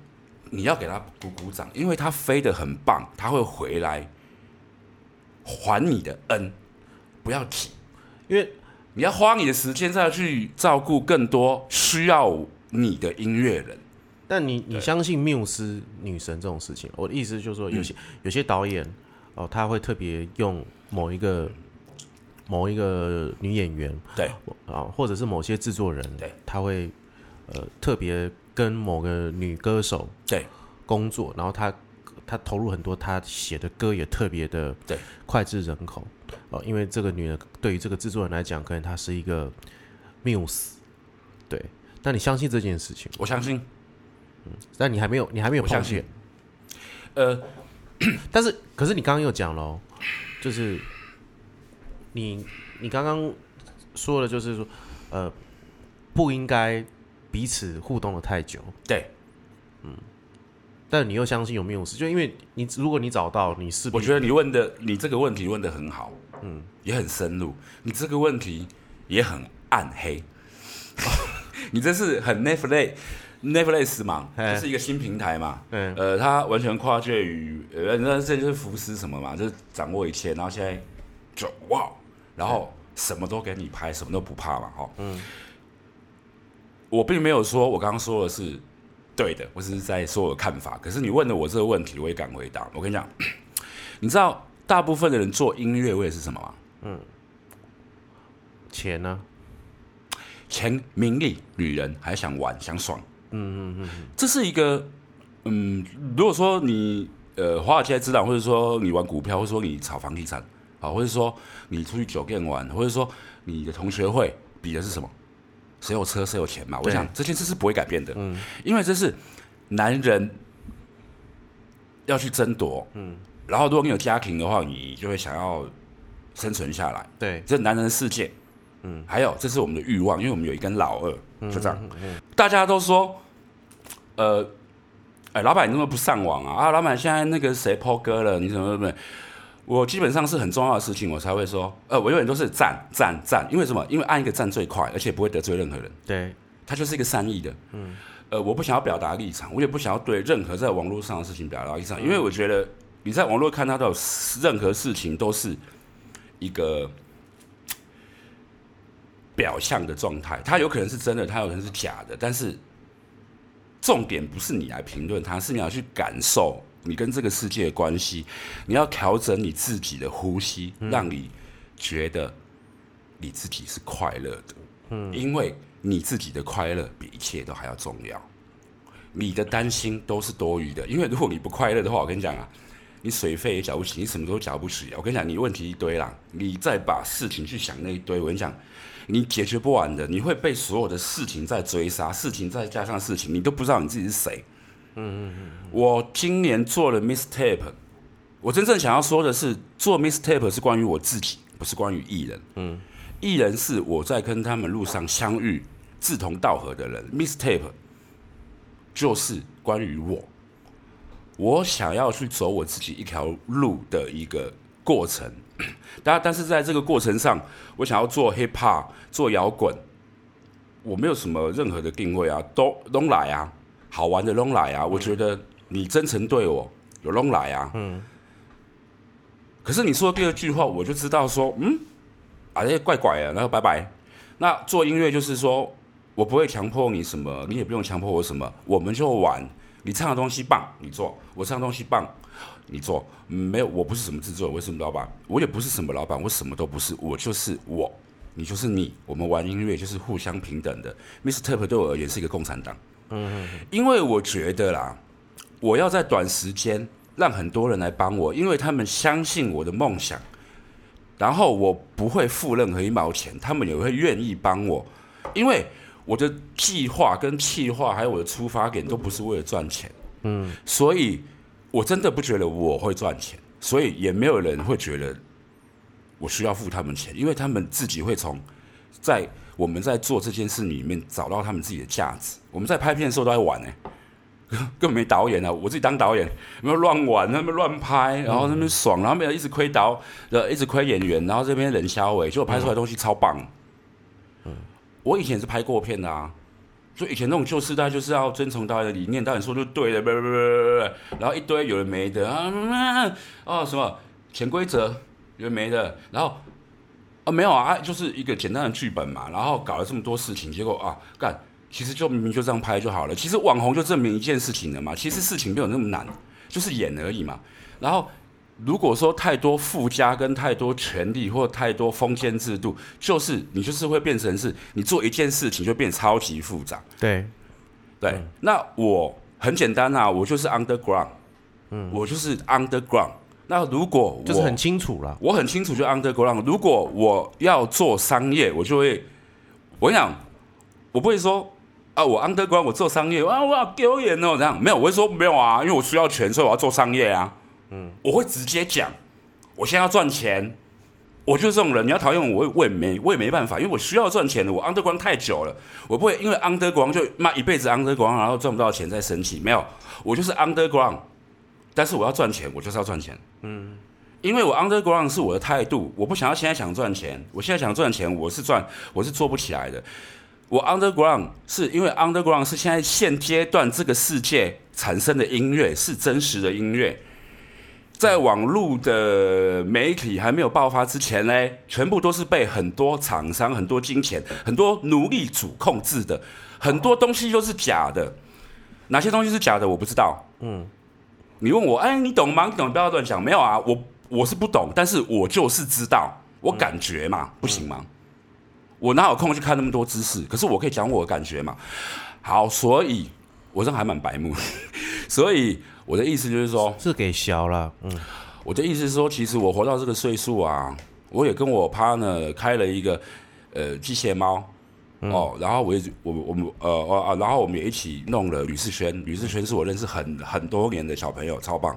你要给他鼓鼓掌，因为他飞得很棒，他会回来还你的恩，不要急，因为你要花你的时间再去照顾更多需要你的音乐人。但你你相信缪斯女神这种事情？我的意思就是说，有些、有些导演哦，他会特别用某一个某一个女演员对。啊，或者是某些制作人，对，他会呃特别跟某个女歌手对。工作，然后他他投入很多，他写的歌也特别的对。脍炙人口。哦，因为这个女的对于这个制作人来讲，可能她是一个缪斯，对。那你相信这件事情？我相信，嗯但你还没有，你还没有相信。呃，但是，可是你刚刚又讲了哦，就是你你刚刚说的，就是说，呃，不应该彼此互动的太久，对，嗯。但你又相信有没有事，就因为你如果你找到，你是我觉得你问的你这个问题问的很好，嗯，也很深入。你这个问题也很暗黑，你这是很 Netflix Netflix 嘛，哎这是一个新平台嘛，嗯呃，它完全跨界于呃，那这就是福斯什么嘛，就是掌握一切，然后现在就哇，然后什么都给你拍，什么都不怕嘛，哈，嗯，我并没有说我刚刚说的是对的，我只是在说我的看法。可是你问的我这个问题，我也敢回答。我跟你讲，你知道大部分的人做音乐为的是什么吗？嗯钱呢？钱、名利、女人，还想玩、想爽。嗯嗯嗯，这是一个嗯，如果说你呃华尔街之狼，或者说你玩股票，或者说你炒房地产，啊，或者说你出去酒店玩，或者说你的同学会比的是什么？谁有车，谁有钱嘛？我想这件事是不会改变的，嗯，因为这是男人要去争夺，嗯，然后如果你有家庭的话，你就会想要生存下来，对，这是男人的世界。嗯，还有这是我们的欲望，因为我们有一根老二，就这样。大家都说，呃，哎，老板你怎么不上网啊？啊，老板现在那个谁 PO 歌了，你怎么怎么？我基本上是很重要的事情，我才会说，呃，我永远都是赞赞赞，因为什么？因为按一个赞最快，而且不会得罪任何人，对，它就是一个善意的。嗯，呃，我不想要表达立场，我也不想要对任何在网络上的事情表达立场，因为我觉得你在网络看到的任何事情都是一个表象的状态，它有可能是真的，它有可能是假的，但是重点不是你来评论它，是你要去感受你跟这个世界的关系，你要调整你自己的呼吸，让你觉得你自己是快乐的，嗯，因为你自己的快乐比一切都还要重要，你的担心都是多余的，因为如果你不快乐的话，我跟你讲啊。你水费也缴不起，你什么都缴不起。我跟你讲，你问题一堆啦，你再把事情去想那一堆，我跟你讲，你解决不完的，你会被所有的事情在追杀，事情再加上事情，你都不知道你自己是谁。嗯嗯嗯。我今年做了 Mistape，我真正想要说的是，做 Mistape 是关于我自己，不是关于艺人。嗯，艺人是我在跟他们路上相遇、志同道合的人，Mistape 就是关于我。我想要去走我自己一条路的一个过程，但但是在这个过程上，我想要做 hip hop，做摇滚，我没有什么任何的定位啊，都都来啊，好玩的都来啊，我觉得你真诚对我，有都来啊，嗯。可是你说第二句话，我就知道说，嗯，啊，这怪怪的，然后拜拜。那做音乐就是说，我不会强迫你什么，你也不用强迫我什么，我们就玩。你唱的东西棒，你做；我唱的东西棒，你做。嗯没有，我不是什么制作人，我是什么老板，我也不是什么老板，我什么都不是，我就是我，你就是你。我们玩音乐就是互相平等的。Mr. Tap 对我而言是一个共产党，嗯，因为我觉得啦，我要在短时间让很多人来帮我，因为他们相信我的梦想，然后我不会付任何一毛钱，他们也会愿意帮我，因为我的计划跟计划还有我的出发点都不是为了赚钱，嗯，所以我真的不觉得我会赚钱，所以也没有人会觉得我需要付他们钱，因为他们自己会从在我们在做这件事里面找到他们自己的价值。我们在拍片的时候都在玩呢、根本没导演啊！我自己当导演，没有乱玩，那边乱拍，然后那边爽，然后没有一直亏导，呃，一直亏演员，然后这边人消尾，结果拍出来的东西超棒。我以前也是拍过片的啊，所以以前那种旧时代就是要遵从大家的理念，导演说就对了，不不不不不，然后一堆有人没的啊，什么潜规则有人没的，然后啊没有，啊就是一个简单的剧本嘛，然后搞了这么多事情，结果啊干，其实就明明就这样拍就好了，其实网红就证明一件事情了嘛，其实事情没有那么难，就是演而已嘛，然后。如果说太多附加跟太多权利或太多封建制度，就是你就是会变成是你做一件事情就变超级复杂。对，对，那我很简单啊，我就是 underground，嗯，我就是 underground。那如果我就是很清楚了。我很清楚就 underground。如果我要做商业，我就会，我跟你讲，我不会说啊，我 underground 我做商业啊，我要丢脸哦这样，没有，我会说没有啊，因为我需要钱，所以我要做商业啊。嗯，我会直接讲，我现在要赚钱，我就是这种人。你要讨厌我，我也没我也没办法，因为我需要赚钱的。我 underground 太久了，我不会因为 underground 就骂一辈子 underground，然后赚不到钱再生气。没有，我就是 underground，但是我要赚钱，我就是要赚钱。嗯，因为我 underground 是我的态度，我不想要现在想赚钱，我现在想赚钱，我是赚，我是做不起来的。我 underground 是因为 underground 是现在现阶段这个世界产生的音乐是真实的音乐。在网络的媒体还没有爆发之前呢，全部都是被很多厂商、很多金钱、很多奴隶主控制的，很多东西都是假的。哪些东西是假的，我不知道。嗯，你问我，哎，你懂吗？你懂？不要乱讲。没有啊，我我是不懂，但是我就是知道，我感觉嘛，不行吗？我哪有空去看那么多知识？可是我可以讲我的感觉嘛。好，所以我这还蛮白目，所以。我的意思就是说，是给小了，嗯，我的意思是说，其实我活到这个岁数啊，我也跟我 partner 开了一个呃机械猫，哦，然后我也我我们呃呃，然后我们也一起弄了吕世轩，吕世轩是我认识很很多年的小朋友，超棒。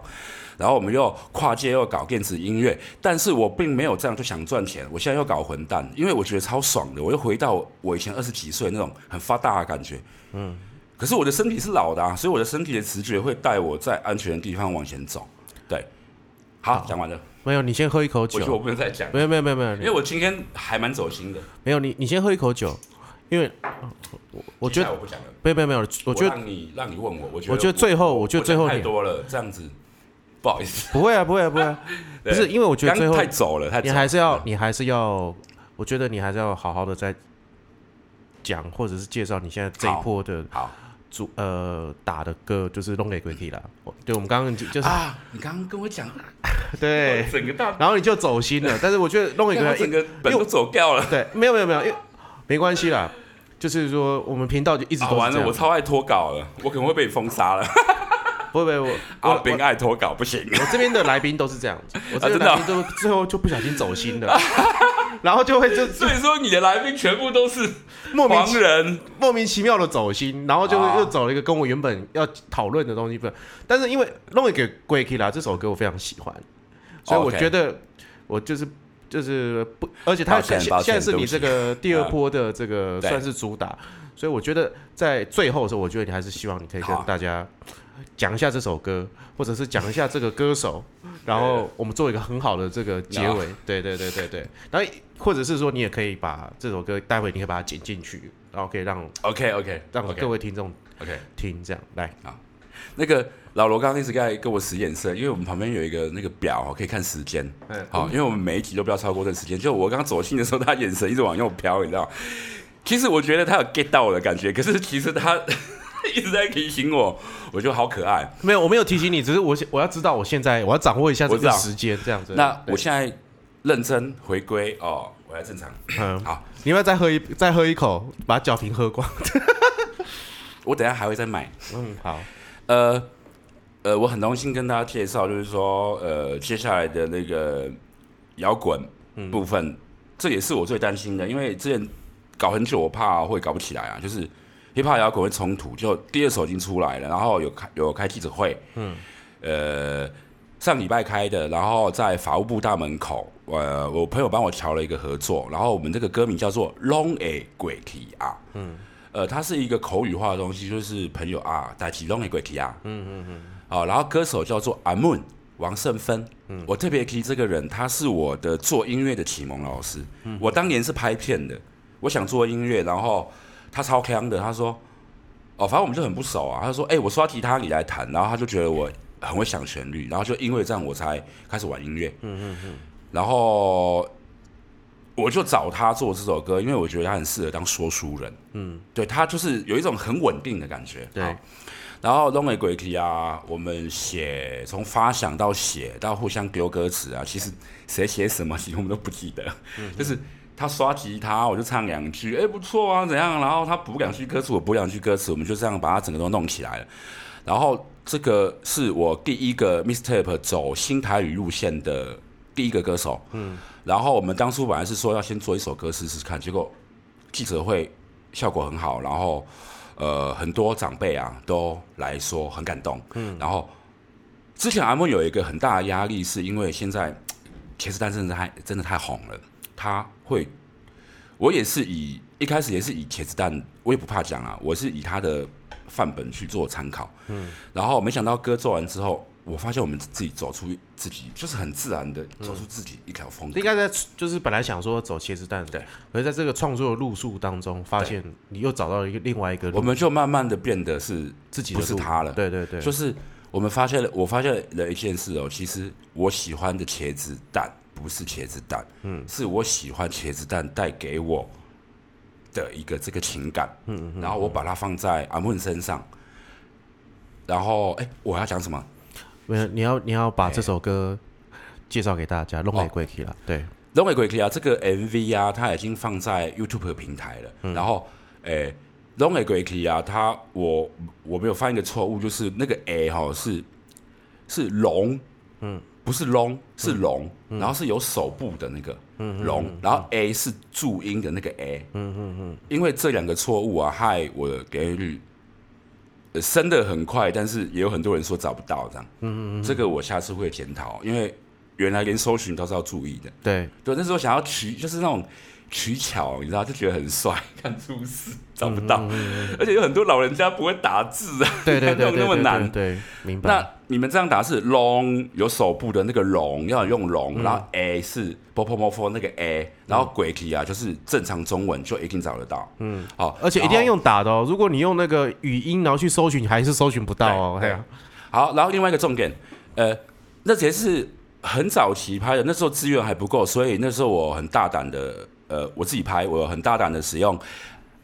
然后我们又跨界又搞电子音乐，但是我并没有这样就想赚钱，我现在又搞混蛋，因为我觉得超爽的，我又回到我以前二十几岁那种很发达的感觉，嗯。可是我的身体是老的啊，所以我的身体的直觉会带我在安全的地方往前走。对，好，讲完了。没有，你先喝一口酒。我觉得我不能再讲。没有，没有，没有，没有。因为我今天还蛮走心的。没有，你你先喝一口酒，因为我我觉得我不讲了。没有，没有，没有。我觉得让你让你问我，我觉得我觉得最后，我觉得最后太多了，这样子不好意思。不会啊，不会啊，不会。啊不是，因为我觉得最后太走了，太你还是要你还是要，我觉得你还是要好好的在讲，或者是介绍你现在这一波的。好。主呃打的歌就是弄给鬼体了，对，我们刚刚就就是啊，你刚刚跟我讲，对，整个大，然后你就走心了，但是我觉得弄给鬼 整个本都走掉了，对，没有没有没有，因为没关系啦，就是说我们频道就一直都完了，我超爱脱稿了，我可能会被封杀了，不会不会，我阿斌爱脱稿不行，我这边的来宾都是这样子，我这边来宾都最后就不小心走心了。然后就会就所以说你的来宾全部都是莫名人莫名其妙的走心，然后就又走了一个跟我原本要讨论的东西不，但是因为弄一个《鬼 k 啦》这首歌我非常喜欢，所以我觉得我就是就是不，而且它现现在是你这个第二波的这个算是主打，所以我觉得在最后的时候，我觉得你还是希望你可以跟大家讲一下这首歌，或者是讲一下这个歌手。然后我们做一个很好的这个结尾，对对对对对。然后或者是说，你也可以把这首歌待会你可以把它剪进去，然后可以让 OK OK 让各位听众 OK 听这样来啊。那个老罗刚刚一直在跟我使眼色，因为我们旁边有一个那个表可以看时间，嗯好，因为我们每一集都不要超过这时间。就我刚刚走心的时候，他眼神一直往右飘，你知道？其实我觉得他有 get 到我的感觉，可是其实他。一直在提醒我，我觉得好可爱。没有，我没有提醒你，只是我我要知道，我现在我要掌握一下这个时间，这样子。那我现在认真回归哦，我要正常。嗯，好，你要再喝一再喝一口，把酒瓶喝光。我等下还会再买。嗯，好，呃呃，我很荣幸跟大家介绍，就是说，呃，接下来的那个摇滚部分，这也是我最担心的，因为之前搞很久，我怕会搞不起来啊，就是 hiphop 摇滚会冲突。就第二首已经出来了，然后有开有开记者会，嗯，呃，上礼拜开的，然后在法务部大门口，呃，我朋友帮我瞧了一个合作，然后我们这个歌名叫做 Long A 鬼题啊，嗯，呃，它是一个口语化的东西，就是朋友啊，带起 Long A 鬼题啊，嗯嗯嗯。啊，然后歌手叫做阿 moon 王胜芬，嗯，我特别提这个人，他是我的做音乐的启蒙老师。嗯，我当年是拍片的，我想做音乐，然后他超强的，他说，哦，反正我们就很不熟啊。他说，哎，我刷吉他你来弹，然后他就觉得我很会想旋律，然后就因为这样我才开始玩音乐。嗯嗯嗯，然后我就找他做这首歌，因为我觉得他很适合当说书人。嗯，对他就是有一种很稳定的感觉。对。然后 Long A 鬼题啊，我们写从发想到写到互相丢歌词啊，其实谁写什么其实我们都不记得，就是他刷吉他我就唱两句，哎不错啊怎样，然后他补两句歌词我补两句歌词，我们就这样把它整个都弄起来了。然后这个是我第一个 Mistake 走新台语路线的第一个歌手，嗯，然后我们当初本来是说要先做一首歌试试看，结果记者会效果很好，然后。呃，很多长辈啊都来说很感动。嗯，然后之前阿莫有一个很大的压力，是因为现在茄子蛋真的太真的太红了。他会，我也是以一开始也是以茄子蛋，我也不怕讲啊，我是以他的范本去做参考。嗯，然后没想到歌做完之后。我发现我们自己走出自己，就是很自然的走出自己一条风格。应该在就是本来想说走茄子蛋，对，可是在这个创作的路数当中，发现你又找到了一个另外一个，我们就慢慢的变得是自己不是他了。对对对，就是我们发现了，我发现了一件事哦，其实我喜欢的茄子蛋不是茄子蛋，嗯，是我喜欢茄子蛋带给我的一个这个情感，嗯嗯，然后我把它放在阿文身上，然后哎，我要讲什么？没有，你要你要把这首歌介绍给大家，《龙尾鬼气》了。对，《龙尾鬼气》啊，这个 MV 啊，它已经放在 YouTube 平台了。然后，诶，《龙尾鬼气》啊，它我我没有犯一个错误，就是那个 A 哈是是龙，嗯，不是龙，是龙，然后是有手部的那个龙，然后 A 是注音的那个 A，嗯嗯嗯，因为这两个错误啊，害我的给率。升的很快，但是也有很多人说找不到这样。嗯嗯这个我下次会检讨，因为原来连搜寻都是要注意的。对对，那时候想要取，就是那种取巧，你知道，就觉得很帅，看出事找不到，而且有很多老人家不会打字啊，对对对，那么难。对，明白。那你们这样打是 long 有手部的那个龙，要用龙，然后 a 是 b o p o m o f o 那个 a，然后鬼体啊就是正常中文就一定找得到。嗯，好，而且一定要用打的哦。如果你用那个语音然后去搜寻，你还是搜寻不到哦。对啊。好，然后另外一个重点，呃，那节是很早期拍的，那时候资源还不够，所以那时候我很大胆的，呃，我自己拍，我很大胆的使用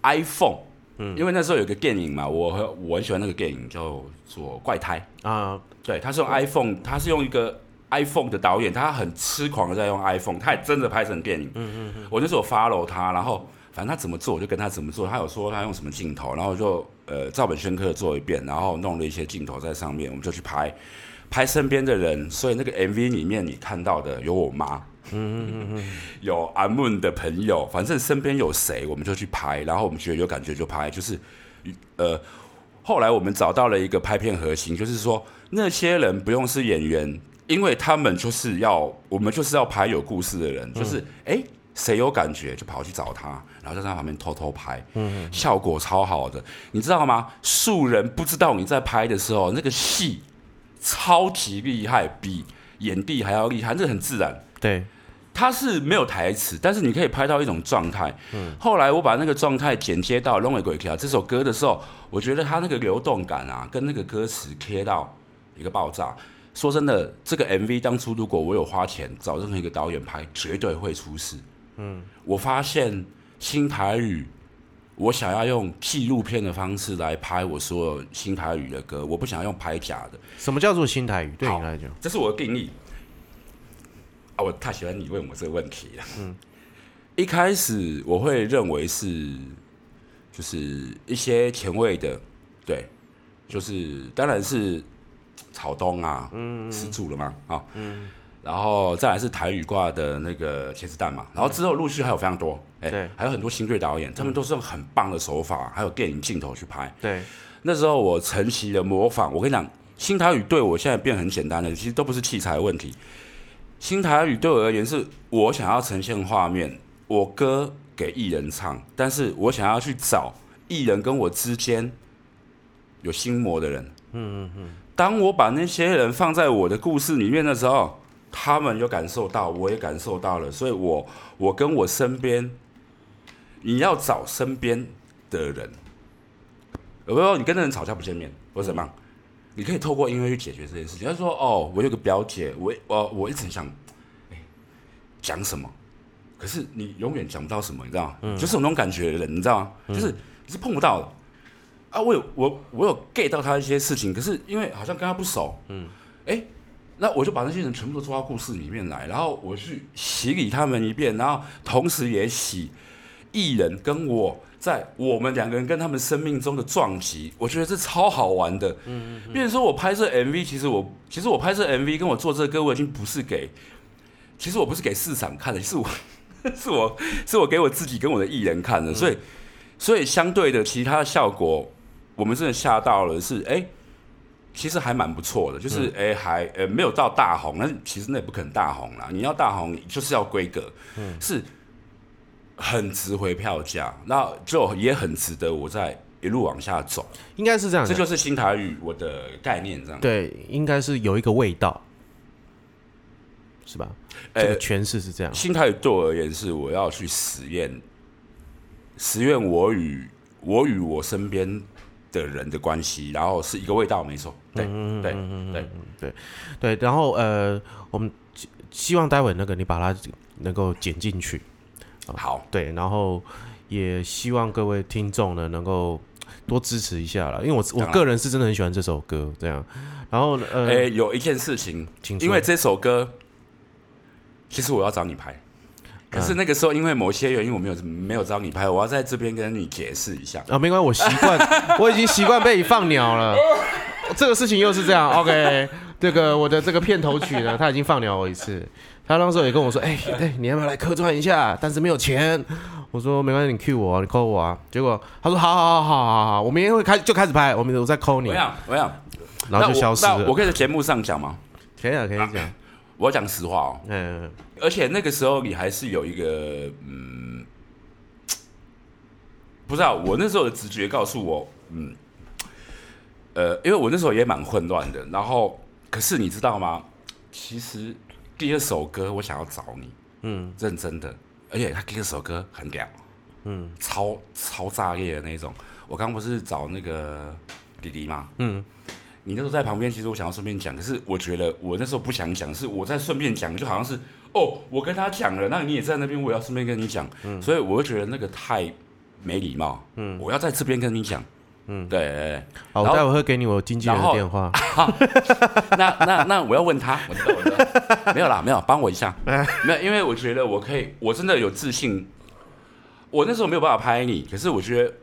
iPhone。嗯，因为那时候有个电影嘛，我我很喜欢那个电影叫做《怪胎》啊。对，他是用 iPhone，他是用一个 iPhone 的导演，他很痴狂的在用 iPhone，他也真的拍成电影。嗯嗯嗯。我那时候 follow 他，然后反正他怎么做，我就跟他怎么做。他有说他用什么镜头，然后就呃照本宣科做一遍，然后弄了一些镜头在上面，我们就去拍拍身边的人。所以那个 MV 里面你看到的有我妈，嗯嗯嗯嗯，有阿 moon 的朋友，反正身边有谁我们就去拍，然后我们觉得有感觉就拍。就是呃，后来我们找到了一个拍片核心，就是说。那些人不用是演员，因为他们就是要我们就是要拍有故事的人，就是哎，谁有感觉就跑去找他，然后在他旁边偷偷拍，嗯，效果超好的，你知道吗？素人不知道你在拍的时候，那个戏超级厉害，比演帝还要厉害，这很自然。对，他是没有台词，但是你可以拍到一种状态。嗯，后来我把那个状态剪接到《龙尾鬼条》这首歌的时候，我觉得他那个流动感啊，跟那个歌词贴到。一个爆炸。说真的，这个 MV 当初如果我有花钱找任何一个导演拍，绝对会出事。嗯，我发现新台语，我想要用纪录片的方式来拍我所有新台语的歌，我不想要用拍假的。什么叫做新台语？对你来讲，这是我的定义。啊，我太喜欢你问我这个问题了。嗯，一开始我会认为是，就是一些前卫的对，就是当然是草东啊，嗯，吃住了嘛，啊，嗯，然后再来是台语挂的那个茄子蛋嘛，然后之后陆续还有非常多，哎、对。还有很多新锐导演，他们都是用很棒的手法，还有电影镜头去拍。对，那时候我承袭了模仿，我跟你讲，新台语对我现在变很简单了，其实都不是器材的问题。新台语对我而言是我想要呈现画面，我歌给艺人唱，但是我想要去找艺人跟我之间有心魔的人。嗯嗯嗯。当我把那些人放在我的故事里面的时候，他们有感受到，我也感受到了，所以我我跟我身边，你要找身边的人，有没有？你跟那人吵架不见面，或者怎么样？你可以透过音乐去解决这件事情。他说：“哦，我有个表姐，我我我一直很想，哎，讲什么，可是你永远讲不到什么，你知道吗？就是有那种感觉的人，你知道吗？就是你是碰不到的。啊，我有我我有 get 到他一些事情，可是因为好像跟他不熟，嗯，哎，那我就把那些人全部都抓到故事里面来，然后我去洗礼他们一遍，然后同时也洗艺人跟我在我们两个人跟他们生命中的撞击，我觉得这超好玩的。嗯嗯。比如说我拍摄 MV，其实我其实我拍摄 MV 跟我做这个歌，我已经不是给，其实我不是给市场看的，是我 是我是我给我自己跟我的艺人看的，所以所以相对的其他的效果，我们真的吓到了是，哎、其实还蛮不错的，就是哎、还呃没有到大红，但是其实那也不可能大红啦。你要大红，就是要规格，是很值回票价，那就也很值得我在一路往下走。应该是这样的。这就是新台语我的概念，这样。对，应该是有一个味道，是吧？呃这个诠释是这样。新台语对我而言是我要去实验，实验我与我与我身边的人的关系，然后是一个味道，没错。对对对，对，对然后呃，我们希希望待会那个你把它能够剪进去，好，对，然后也希望各位听众呢能够多支持一下了，因为我我个人是真的很喜欢这首歌，这样。然后呃，哎、有一件事情，请因为这首歌，其实我要找你拍，可是那个时候因为某些原因我没有没有找你拍，我要在这边跟你解释一下。啊，没关系，我习惯，我已经习惯被你放鸟了。这个事情又是这样，OK，这个我的这个片头曲呢，他已经放鸟我一次。他那时候也跟我说，哎、哎、你要不要来客串一下？但是没有钱。我说没关系，你 cue 我，你 call 我啊。结果他说好好好好好好，我明天会开就开始拍，我明天我再 call 你我，要，我要，然后就消失那我我。可以在节目上讲吗？可以啊，可以讲，我要讲实话哦，嗯，而且那个时候你还是有一个嗯，不知道我那时候的直觉告诉我，嗯，呃，因为我那时候也蛮混乱的，然后可是你知道吗？其实第二首歌我想要找你，嗯，认真的，而且他第二首歌很屌，嗯，超超炸裂的那种。我刚不是找那个弟弟吗？嗯，你那时候在旁边，其实我想要顺便讲，可是我觉得我那时候不想讲，是我在顺便讲，就好像是哦，我跟他讲了，那你也在那边，我要顺便跟你讲，所以我会觉得那个太没礼貌，嗯，我要在这边跟你讲，嗯，对好，我待会会给你我经纪人的电话。那那那我要问他，我知道我知道，没有啦，没有，帮我一下，没有，因为我觉得我可以，我真的有自信。我那时候没有办法拍你，可是我觉得，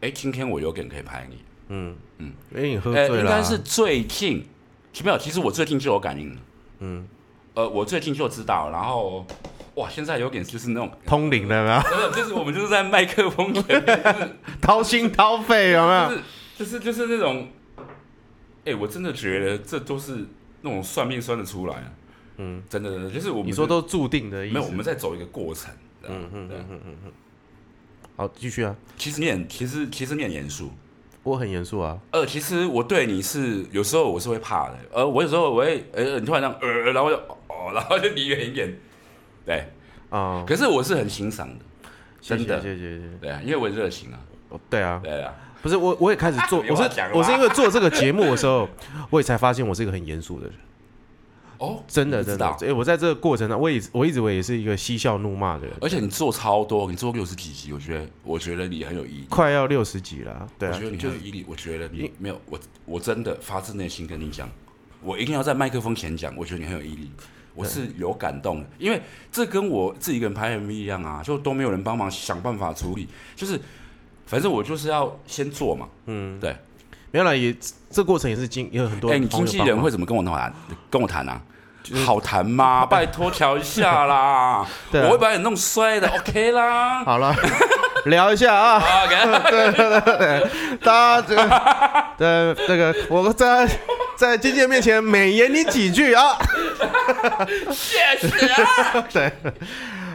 哎，今天我有点可以拍你。哎、你喝呃，醉了、啊？应该是最近，其没有，其实我最近就有感应了。嗯，呃，我最近就知道，然后哇，现在有点就是那种，通灵了，有没有？没有，就是我们就是在麦克风前面，就是掏心掏肺，有没有？就是就是就是那种，哎、我真的觉得这都是那种算命算得出来啊。嗯，真的，真的，就是我们你说都注定的意思。没有，我们在走一个过程。嗯嗯嗯嗯嗯。好，继续啊。其实你很，其实其实你很严肃。我很严肃啊。呃，其实我对你是有时候我是会怕的，呃，我有时候我会，呃，你突然这样，呃，然后就哦，然后就离远一点，对。啊、可是我是很欣赏的，真的。谢谢谢谢。对啊，因为我热情啊，哦对啊，对啊，不是我，我也开始做，没我是我是因为做这个节目的时候，我也才发现我是一个很严肃的人，哦，真的知道。哎，我在这个过程中，我也我一直我也是一个嬉笑怒骂的人，而且你做超多，你做六十几集，我觉得，我觉得你很有毅力，快要六十集了，对啊我觉得，你就是很有毅力，我觉得你没有，我我真的发自内心跟你讲，我一定要在麦克风前讲，我觉得你很有毅力。我是有感动的，因为这跟我自己一个人拍 MV 一样啊，就都没有人帮忙想办法处理，就是反正我就是要先做嘛，嗯，对，没有了，也这过程也是经也有很多哎、你经纪人会怎么跟我谈？跟我谈啊？好谈吗？拜托调一下啦！对啊我会把你弄摔的，OK 啦。好了，聊一下啊，对对对大家这个对这个我在在经纪人面前美言你几句啊，谢谢啊！对。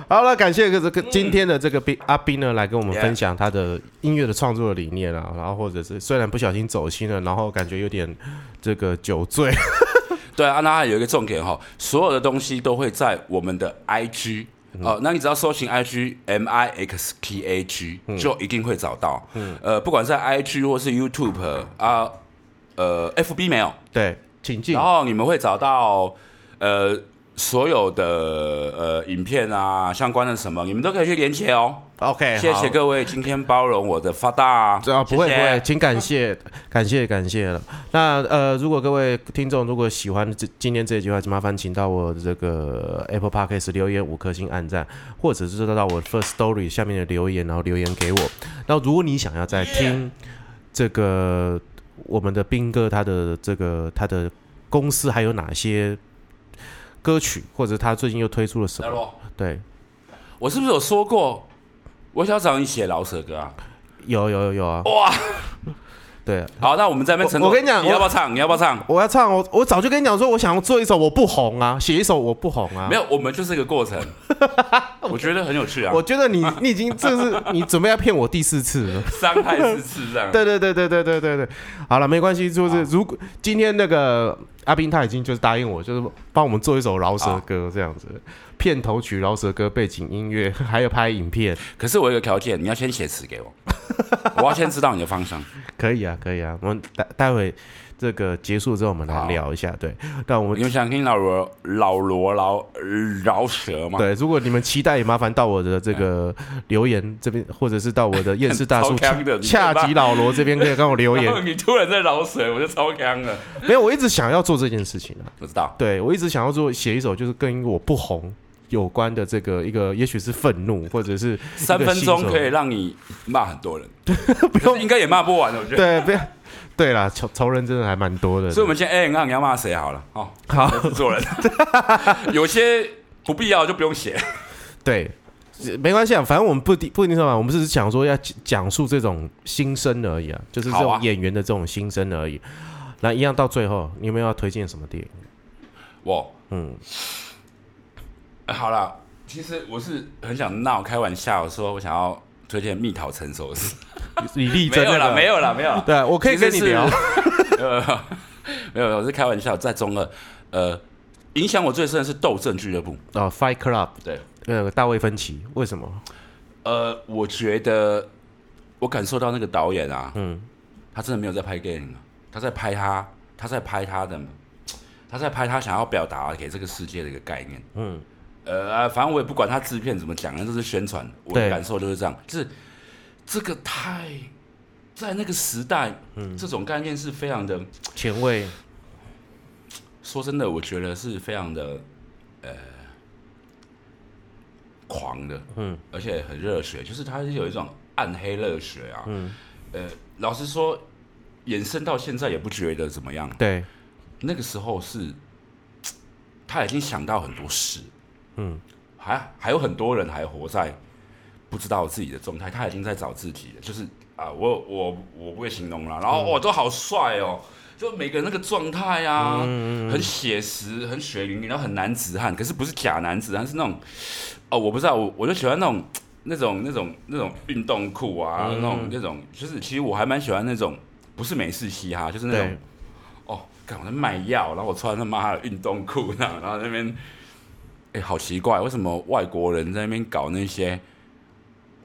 好了，感谢这个今天的这个斌阿斌呢，来跟我们分享他的音乐的创作的理念啊，然后或者是虽然不小心走心了，然后感觉有点这个酒醉，对啊，那还有一个重点哈，所有的东西都会在我们的 IG 哦、那你只要搜寻 IG M I X K A G 就一定会找到。嗯。呃，不管在 IG 或是 YouTube 啊，呃，FB 没有，对，请进。然。后你们会找到呃所有的呃影片啊相关的什么，你们都可以去连接哦。OK，谢谢各位今天包容我的发大啊，啊，不会谢谢不会，请感谢 感谢感谢了。那呃，如果各位听众如果喜欢这今天这一句话，就麻烦请到我的这个 Apple Podcast 留言五颗星按赞，或者是到我 First Story 下面的留言，然后留言给我。那如果你想要再听这个我们的兵哥他的这个他的公司还有哪些歌曲，或者他最近又推出了什么？对，我是不是有说过我想找你写老舍歌啊？有有有有啊，哇！对。好，那我们在那边成我我跟你讲你要不要唱？你要不要唱？我要唱，我我早就跟你讲说，我想要做一首我不红啊，写一首我不红啊。没有，我们就是一个过程，我觉得很有趣啊。我觉得你你已经这是你准备要骗我第四次了。伤害四次这样。对对对对对对对对，好了，没关系，就是如果今天那个阿斌他已经就是答应我，就是帮我们做一首饶舌歌这样子，片头曲、饶舌歌、背景音乐，还有拍影片，可是我有一个条件，你要先写词给我，我要先知道你的方向。可以啊，可以啊。我们待待会这个结束之后，我们来聊一下。对，但我们你们想听老罗老罗饶饶舌吗？对，如果你们期待，也麻烦到我的这个留言这边，或者是到我的厌世大叔 恰吉老罗这边可以跟我留言。你突然在饶舌，我就超强了。没有，我一直想要做这件事情啊。不知道，对我一直想要做写一首就是跟我不红有关的这个一个，也许是愤怒，或者是三分钟可以让你骂很多人，不用应该也骂不完的，我觉得。对，不要对啦，仇仇人真的还蛮多的。所以，我们先 A N 你要骂谁好了？哦，好制作人，有些不必要就不用写。对。没关系啊，反正我们不一定不一定说嘛，我们只是讲说要讲讲述这种心声而已啊，就是这种演员的这种心声而已。那一样到最后，你有没有要推荐什么电影？我嗯，呃好了，其实我是很想闹开玩笑说，我想要推荐蜜桃成熟时。李丽没有啦，珍那个没有了，没有啦。对，我可以跟你聊。没有，没有，我是开玩笑，在中二。呃，影响我最深的是斗阵俱乐部。哦，Fight Club，对，呃，大卫芬奇，为什么？呃，我觉得我感受到那个导演啊，嗯，他真的没有在拍电影啊，他在拍他，他在拍他的，他在拍他想要表达给这个世界的一个概念。嗯，呃啊，反正我也不管他制片怎么讲，那这是宣传。我的感受就是这样，就是这个太在那个时代，嗯。这种概念是非常的。前卫，说真的，我觉得是非常的呃狂的，嗯，而且很热血，就是他是有一种暗黑热血啊，嗯，呃，老实说，延伸到现在也不觉得怎么样。对，那个时候是他已经想到很多事，嗯，还还有很多人还活在不知道自己的状态，他已经在找自己了，就是啊，我我我不会形容了，然后我、都好帅哦。就每个人那个状态啊，很写实，很血淋淋，然后很男子汉，可是不是假男子汉，是那种哦，我不知道，我我就喜欢那种那种那种那种运动裤啊，那种那种，就是其实我还蛮喜欢那种，不是美式嘻哈，就是那种，哦，干我在卖药，然后我穿他妈的运动裤然后，然后那边，哎、好奇怪，为什么外国人在那边搞那些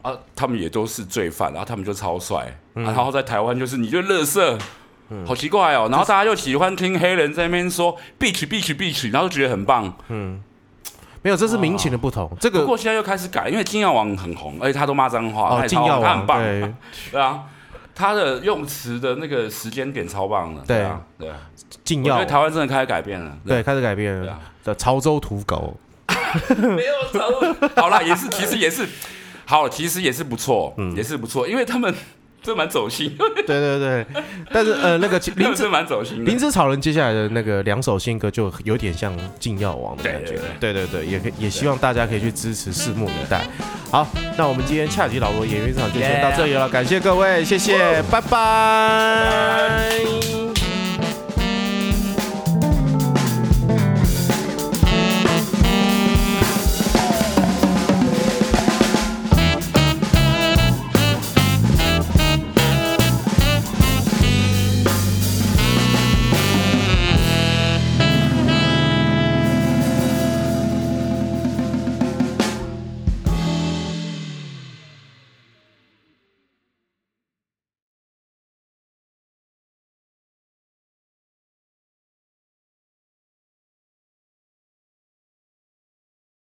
啊？他们也都是罪犯，然后他们就超帅、啊然后在台湾就是你就乐色。好奇怪哦，然后大家又喜欢听黑人在那边说 “bitch bitch bitch”，然后就觉得很棒。嗯。没有，这是民情的不同。这个不过现在又开始改，因为金耀王很红，而且他都骂脏话，金耀王他很棒，对。对啊，他的用词的那个时间点超棒的，对啊，对啊，禁药我觉得，台湾真的开始改变了，对，开始改变了的潮州土狗，没有找好啦，也是，其实也是。好，其实也是不错，嗯。也是不错，因为他们这蛮走心，对对对，但是呃，那个 林这子蛮走心。林芝草人接下来的那个两首新歌就有点像禁药王的感觉，对对对，也也希望大家可以去支持，拭目以待。好，那我们今天恰吉老罗演员场就先到这里了，感谢各位，谢谢，拜拜。